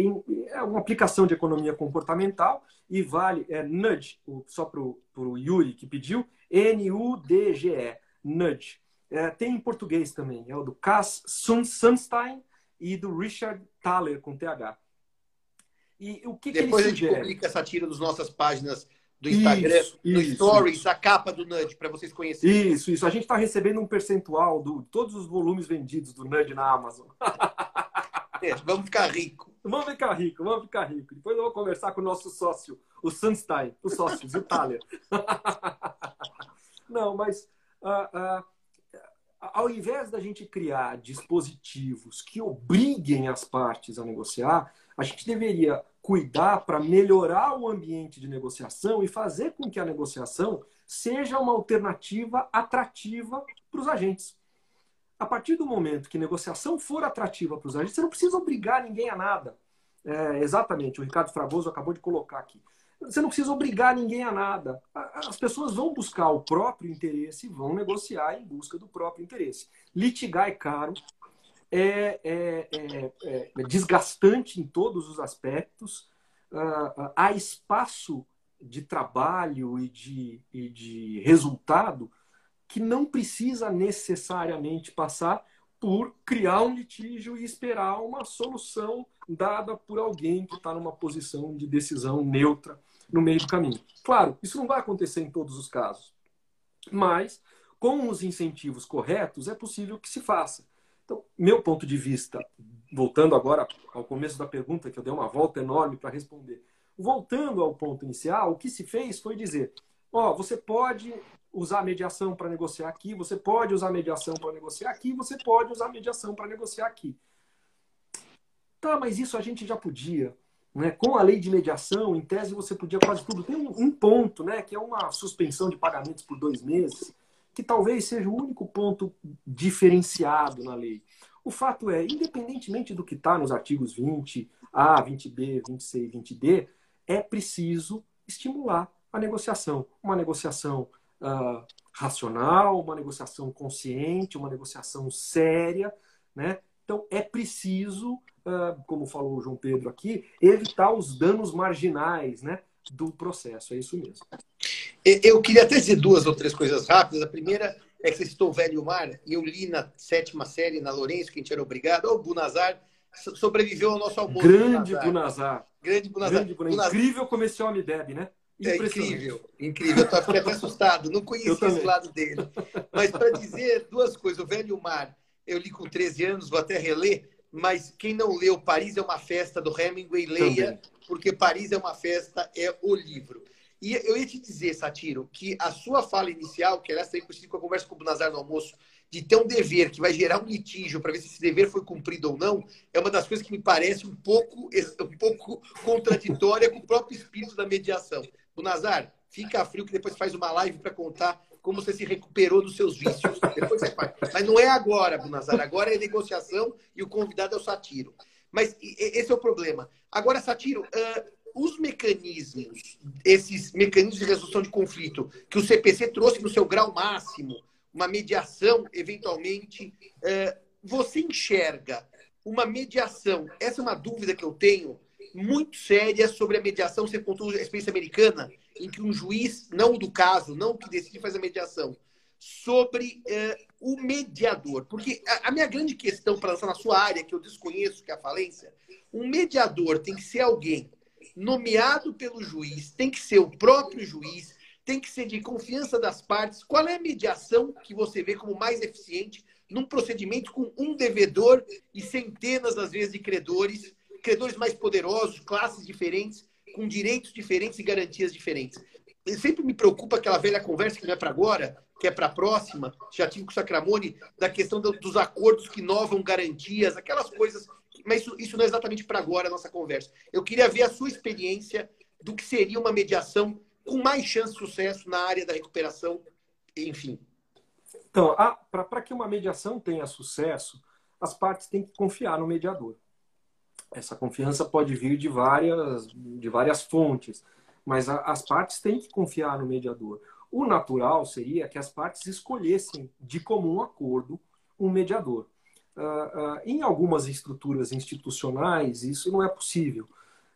é, uma aplicação de economia comportamental e vale, é nudge, só para o Yuri que pediu, N-U-D-G-E, nudge. É, tem em português também, é o do Cass Sunstein e do Richard Thaler, com TH. E o que, Depois que a gente publica essa tira nas nossas páginas do Instagram, isso, no isso, Stories, isso. a capa do Nudge, para vocês conhecerem. Isso, isso. A gente está recebendo um percentual de todos os volumes vendidos do Nudge na Amazon. É, vamos ficar rico. Vamos ficar rico, vamos ficar rico. Depois eu vou conversar com o nosso sócio, o Sunstein, os sócios, o Thaler. Não, mas uh, uh, ao invés da gente criar dispositivos que obriguem as partes a negociar, a gente deveria cuidar para melhorar o ambiente de negociação e fazer com que a negociação seja uma alternativa atrativa para os agentes. A partir do momento que negociação for atrativa para os agentes, você não precisa obrigar ninguém a nada. É, exatamente, o Ricardo Fragoso acabou de colocar aqui. Você não precisa obrigar ninguém a nada. As pessoas vão buscar o próprio interesse e vão negociar em busca do próprio interesse. Litigar é caro, é, é, é, é desgastante em todos os aspectos. Uh, há espaço de trabalho e de, e de resultado que não precisa necessariamente passar por criar um litígio e esperar uma solução dada por alguém que está numa posição de decisão neutra no meio do caminho. Claro, isso não vai acontecer em todos os casos, mas com os incentivos corretos é possível que se faça. Então, meu ponto de vista, voltando agora ao começo da pergunta, que eu dei uma volta enorme para responder. Voltando ao ponto inicial, o que se fez foi dizer: ó, você pode usar mediação para negociar aqui, você pode usar mediação para negociar aqui, você pode usar mediação para negociar aqui. Tá, mas isso a gente já podia. Né? Com a lei de mediação, em tese, você podia quase tudo. Tem um, um ponto, né, que é uma suspensão de pagamentos por dois meses que talvez seja o único ponto diferenciado na lei. O fato é, independentemente do que está nos artigos 20, A, 20B, 26, 20D, é preciso estimular a negociação. Uma negociação uh, racional, uma negociação consciente, uma negociação séria. Né? Então, é preciso, uh, como falou o João Pedro aqui, evitar os danos marginais né, do processo. É isso mesmo. Eu queria até dizer duas ou três coisas rápidas. A primeira é que você citou o Velho Mar, e eu li na sétima série, na Lourenço, que a gente era obrigado. O Bunazar sobreviveu ao nosso almoço. Grande Bunazar. Grande Bunazar. Grande Bunazar. Incrível como esse homem bebe, né? É incrível, incrível. Eu fiquei até assustado, não conhecia esse lado dele. Mas para dizer duas coisas, o Velho Mar, eu li com 13 anos, vou até reler, mas quem não leu Paris é uma festa do Hemingway, leia, Também. porque Paris é uma festa, é o livro. E eu ia te dizer, Satiro, que a sua fala inicial, que essa aí coincide com a conversa com o Nazar no almoço, de ter um dever que vai gerar um litígio para ver se esse dever foi cumprido ou não, é uma das coisas que me parece um pouco, um pouco contraditória com o próprio espírito da mediação. O Nazar, fica frio que depois faz uma live para contar como você se recuperou dos seus vícios. Depois você faz. Mas não é agora, Bunazar. Agora é negociação e o convidado é o Satiro. Mas esse é o problema. Agora, Satiro, os mecanismos, esses mecanismos de resolução de conflito que o CPC trouxe no seu grau máximo, uma mediação, eventualmente, uh, você enxerga uma mediação? Essa é uma dúvida que eu tenho muito séria sobre a mediação. Você contou a experiência americana, em que um juiz, não do caso, não que decide fazer a mediação, sobre uh, o mediador. Porque a minha grande questão para lançar na sua área, que eu desconheço, que é a falência, um mediador tem que ser alguém nomeado pelo juiz, tem que ser o próprio juiz, tem que ser de confiança das partes. Qual é a mediação que você vê como mais eficiente num procedimento com um devedor e centenas, às vezes, de credores, credores mais poderosos, classes diferentes, com direitos diferentes e garantias diferentes? E sempre me preocupa aquela velha conversa que não é para agora, que é para a próxima. Já tive com o Sacramone da questão dos acordos que inovam garantias, aquelas coisas mas isso, isso não é exatamente para agora a nossa conversa. Eu queria ver a sua experiência do que seria uma mediação com mais chance de sucesso na área da recuperação, enfim. Então, para que uma mediação tenha sucesso, as partes têm que confiar no mediador. Essa confiança pode vir de várias, de várias fontes, mas a, as partes têm que confiar no mediador. O natural seria que as partes escolhessem de comum acordo um mediador. Uh, uh, em algumas estruturas institucionais, isso não é possível.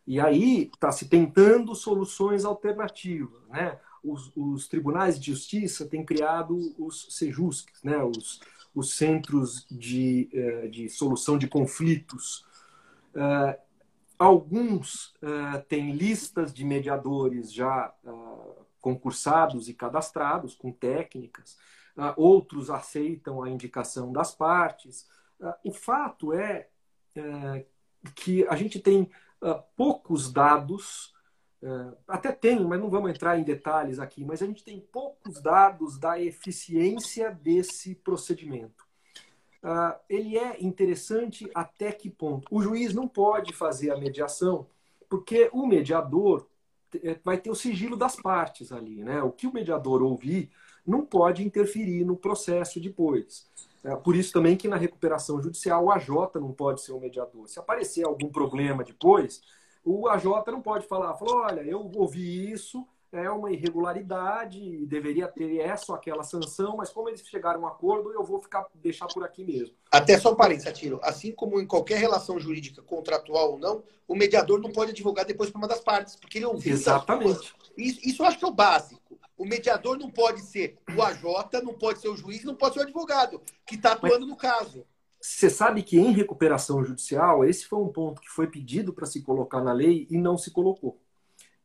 E aí está se tentando soluções alternativas. Né? Os, os, tribunais de justiça têm criado os SEJUSCs, né? os, os centros de, uh, de solução de conflitos. Eh, alguns eh, têm listas de mediadores já concursados e cadastrados, com técnicas. outros aceitam a indicação das partes. Ah, o fato é, é que a gente tem uh, poucos dados, uh, até tem, mas não vamos entrar em detalhes aqui, mas a gente tem poucos dados da eficiência desse procedimento. Uh, ele é interessante até que ponto? O juiz não pode fazer a mediação, porque o mediador eh, vai ter o sigilo das partes ali, né? O que o mediador ouvir não pode interferir no processo depois. É por isso também que na recuperação judicial o AJ não pode ser o mediador. Se aparecer algum problema depois, o AJ não pode falar, falou, olha, eu ouvi isso, é uma irregularidade, deveria ter essa ou aquela sanção, mas como eles chegaram a um acordo, eu vou ficar deixar por aqui mesmo. Até só um parênteses, Atiro. Assim como em qualquer relação jurídica, contratual ou não, o mediador não pode advogar depois para uma das partes, porque ele ouviu. Exatamente. Isso, isso eu acho que é o básico. O mediador não pode ser o AJ, não pode ser o juiz, não pode ser o advogado que está atuando Mas, no caso. Você sabe que em recuperação judicial, esse foi um ponto que foi pedido para se colocar na lei e não se colocou.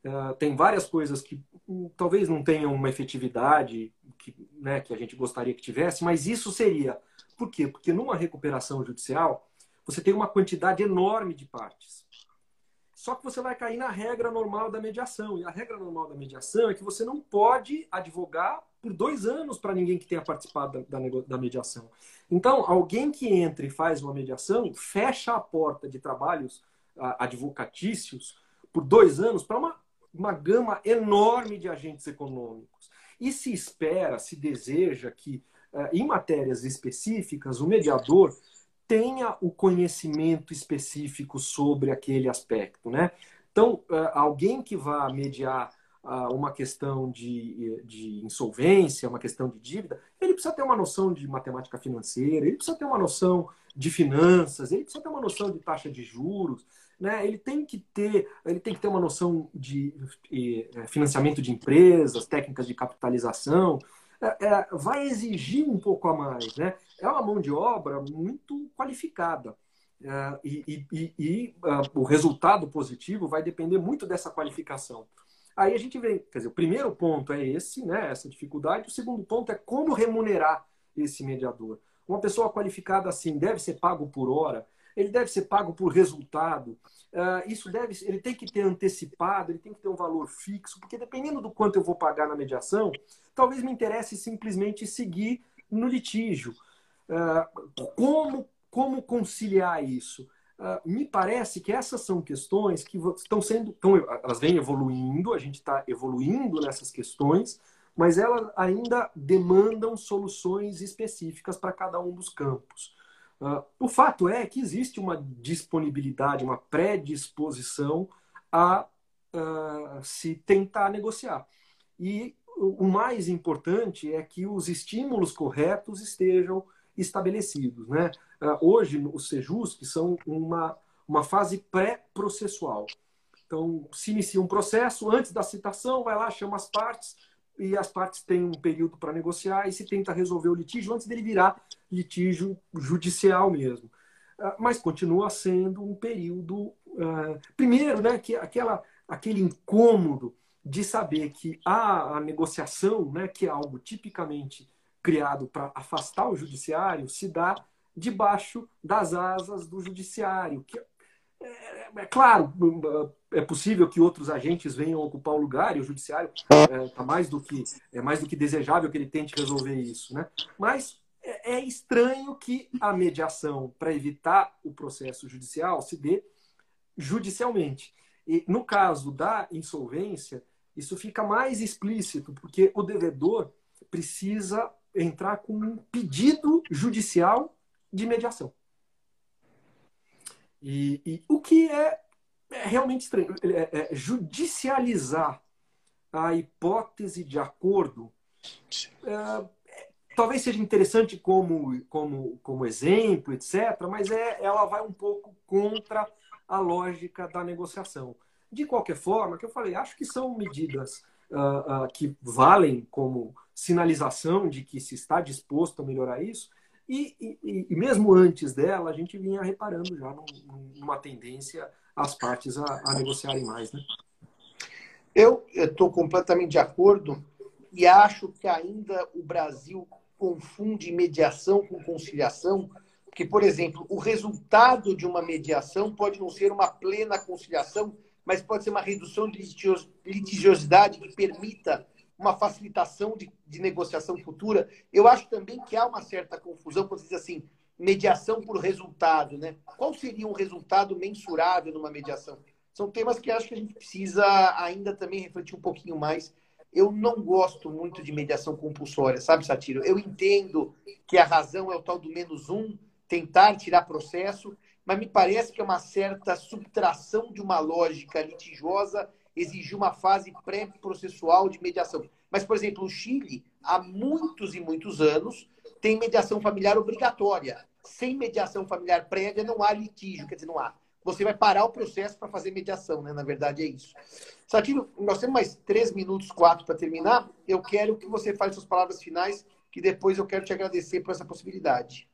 Uh, tem várias coisas que um, talvez não tenham uma efetividade que, né, que a gente gostaria que tivesse, mas isso seria. Por quê? Porque numa recuperação judicial, você tem uma quantidade enorme de partes. Só que você vai cair na regra normal da mediação. E a regra normal da mediação é que você não pode advogar por dois anos para ninguém que tenha participado da, da, da, mediação. Então, alguém que entra e faz uma mediação fecha a porta de trabalhos advocatícios por dois anos para uma, uma gama enorme de agentes econômicos. E se espera, se deseja que, eh, em matérias específicas, o mediador tenha o conhecimento específico sobre aquele aspecto, né? Então, é, alguém que vá mediar ah, uma questão de, de insolvência, uma questão de dívida, ele precisa ter uma noção de matemática financeira, ele precisa ter uma noção de finanças, ele precisa ter uma noção de taxa de juros, né? Ele tem que ter, ele tem que ter uma noção de é, financiamento de empresas, técnicas de capitalização, vai exigir um pouco a mais, né? É uma mão de obra muito qualificada. É, e, e, e uh, o resultado positivo vai depender muito dessa qualificação. Aí a gente vem, quer dizer, o primeiro ponto é esse, né, essa dificuldade, o segundo ponto é como remunerar esse mediador. Uma pessoa qualificada assim deve ser pago por hora, ele deve ser pago por resultado. Uh, isso deve, ele tem que ter antecipado, ele tem que ter um valor fixo, porque dependendo do quanto eu vou pagar na mediação, talvez me interesse simplesmente seguir no litígio. Uh, como, como conciliar isso? Uh, me parece que essas são questões que estão sendo, elas vêm evoluindo, a gente está evoluindo nessas questões, mas elas ainda demandam soluções específicas para cada um dos campos. Uh, o fato é que existe uma disponibilidade, uma predisposição a uh, se tentar negociar. E o mais importante é que os estímulos corretos estejam estabelecidos. Né? Uh, hoje, os SEJUS, que são uma, uma fase pré-processual. Então, se inicia um processo, antes da citação, vai lá, chama as partes, e as partes têm um período para negociar e se tenta resolver o litígio antes dele virar litígio judicial mesmo. Uh, mas continua sendo um período. Uh, primeiro, né, que aquela, aquele incômodo de saber que a, a negociação, né, que é algo tipicamente criado para afastar o judiciário, se dá debaixo das asas do judiciário. Que, é, é claro, é possível que outros agentes venham ocupar o lugar e o judiciário é, tá mais do que é mais do que desejável que ele tente resolver isso, né? Mas é, é estranho que a mediação para evitar o processo judicial se dê judicialmente. E no caso da insolvência, isso fica mais explícito, porque o devedor precisa entrar com um pedido judicial de mediação. E, e o que é, é realmente estranho é, é judicializar a hipótese de acordo. É, talvez seja interessante como, como, como exemplo, etc., mas é, ela vai um pouco contra a lógica da negociação. De qualquer forma, que eu falei, acho que são medidas uh, uh, que valem como sinalização de que se está disposto a melhorar isso. E, e, e mesmo antes dela, a gente vinha reparando já numa tendência as partes a, a negociarem mais. Né? Eu estou completamente de acordo e acho que ainda o Brasil confunde mediação com conciliação, porque, por exemplo, o resultado de uma mediação pode não ser uma plena conciliação, mas pode ser uma redução de litigiosidade que permita uma facilitação de, de, negociação futura. Eu acho também que há uma certa confusão quando diz assim, mediação por resultado, né? Qual seria um resultado mensurável numa mediação? São temas que acho que a gente precisa ainda também refletir um pouquinho mais. Eu não gosto muito de mediação compulsória, sabe, Satiro? Eu entendo que a razão é o tal do menos um, tentar tirar processo, mas me parece que é uma certa subtração de uma lógica litigiosa exigir uma fase pré-processual de mediação. Mas, por exemplo, o Chile, há muitos e muitos anos, tem mediação familiar obrigatória. Sem mediação familiar prévia, não há litígio, quer dizer, não há. Você vai parar o processo para fazer mediação, né? Na verdade, é isso. Satiro, nós temos mais três minutos, quatro para terminar. Eu quero que você fale suas palavras finais, que depois eu quero te agradecer por essa possibilidade.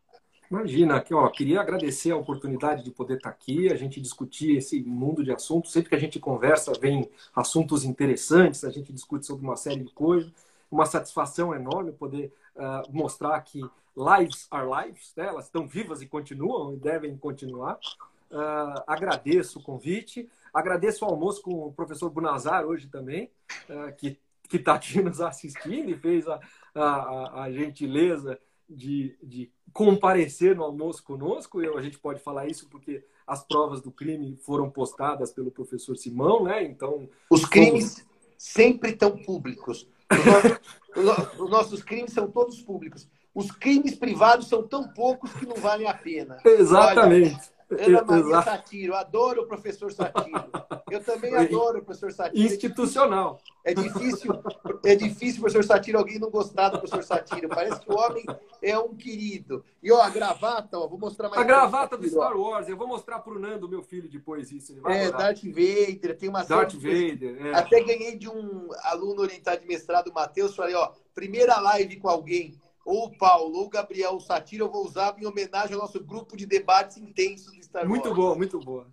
Imagina, aqui, ó, queria agradecer a oportunidade de poder estar aqui, a gente discutir esse mundo de assuntos. Sempre que a gente conversa, vem assuntos interessantes, a gente discute sobre uma série de coisas. Uma satisfação enorme poder uh, mostrar que lives are lives, né? elas estão vivas e continuam e devem continuar. Uh, agradeço o convite, agradeço o almoço com o professor Bunazar hoje também, uh, que está aqui nos assistindo e fez a, a, a gentileza de, de comparecer no almoço conosco. Eu, a gente pode falar isso porque as provas do crime foram postadas pelo professor Simão, né? Então. Os crimes sempre estão públicos. Os nossos, os nossos crimes são todos públicos. Os crimes privados são tão poucos que não valem a pena. Exatamente. Olha, Ana Maria Exato. Satiro, adoro o professor Satiro. Eu também adoro o professor Satiro. Institucional. É difícil, é difícil, professor Satiro, alguém não gostar do professor Satiro. Parece que o homem é um querido. E ó, a gravata, ó, vou mostrar mais. A gravata do Star Wars, eu vou mostrar para o Nando, meu filho, depois isso. É, adorar. Darth Vader, tem uma Darth Vader. É. Até ganhei de um aluno orientado de mestrado, Matheus, falei, ó, primeira live com alguém ou o Paulo, ou o Gabriel, o Satira, eu vou usar em homenagem ao nosso grupo de debates intensos do Star Wars. Muito boa, muito boa.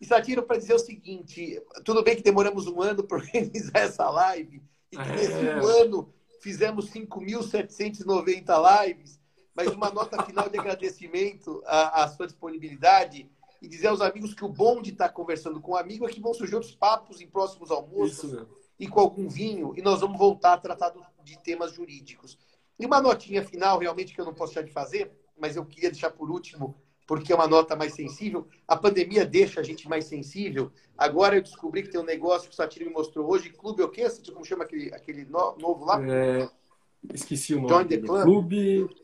E Satira, para dizer o seguinte, tudo bem que demoramos um ano para organizar essa live, e que é. nesse um ano fizemos 5.790 lives, mas uma nota final de agradecimento à, à, sua disponibilidade e dizer aos amigos que o bom de estar conversando com um amigo é que vão surgir outros papos em próximos almoços e com algum vinho, e nós vamos voltar a tratar de temas jurídicos. E uma notinha final, realmente, que eu não posso deixar de fazer, mas eu queria deixar por último, porque é uma nota mais sensível. A pandemia deixa a gente mais sensível. Agora eu descobri que tem um negócio que o Satiro me mostrou hoje, Clube o quê? Como chama aquele, aquele novo lá? É, esqueci o nome. Join the Club. Clube...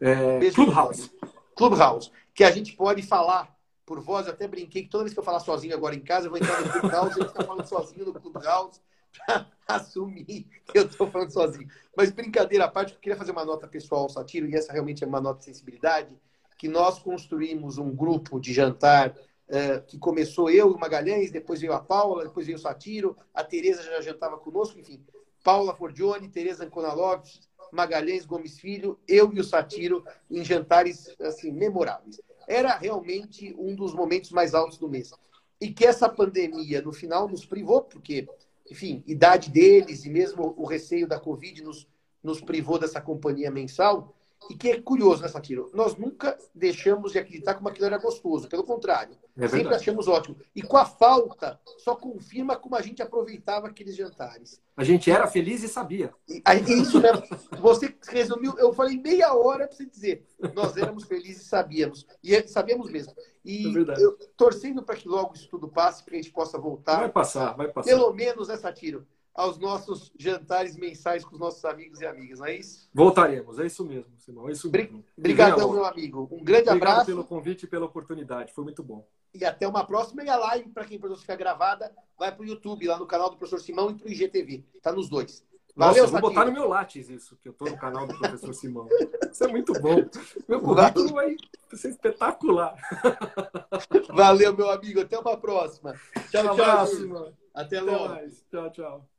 É, Clubhouse. Clubhouse. Que a gente pode falar por voz. Eu até brinquei que toda vez que eu falar sozinho agora em casa, eu vou entrar no Clubhouse e ficar falando sozinho no Clubhouse para assumir que eu estou falando sozinho. Mas brincadeira à parte, eu queria fazer uma nota pessoal Satiro, e essa realmente é uma nota de sensibilidade, que nós construímos um grupo de jantar uh, que começou eu e o Magalhães, depois veio a Paula, depois veio o Satiro, a Tereza já jantava conosco, enfim. Paula Forgione, Tereza Ancona Lopes, Magalhães Gomes Filho, eu e o Satiro em jantares assim memoráveis. Era realmente um dos momentos mais altos do mês. E que essa pandemia, no final, nos privou, porque enfim, idade deles e mesmo o receio da Covid nos, nos privou dessa companhia mensal. E que é curioso nessa né, tiro, nós nunca deixamos de acreditar como aquilo era gostoso, pelo contrário, é sempre achamos ótimo. E com a falta, só confirma como a gente aproveitava aqueles jantares. A gente era feliz e sabia. E, isso, né? Você resumiu, eu falei meia hora para você dizer, nós éramos felizes e sabíamos. E é, sabíamos mesmo. E é eu, torcendo para que logo isso tudo passe, para que a gente possa voltar. Vai passar, vai passar. Pelo menos nessa tiro aos nossos jantares mensais com os nossos amigos e amigas, não é isso? Voltaremos, é isso mesmo, Simão, é isso mesmo. Obrigadão, meu amigo. Um grande Obrigado abraço. pelo convite e pela oportunidade, foi muito bom. E até uma próxima. E a live, para quem produz ficar gravada, vai para o YouTube, lá no canal do professor Simão e para o IGTV. Está nos dois. Valeu, Nossa, vou botar no meu Lattes isso, que eu estou no canal do professor Simão. Isso é muito bom. Meu currículo vai ser espetacular. Valeu, meu amigo. Até uma próxima. Tchau, abraço, tchau. Até, Até logo. Mais. Tchau, tchau.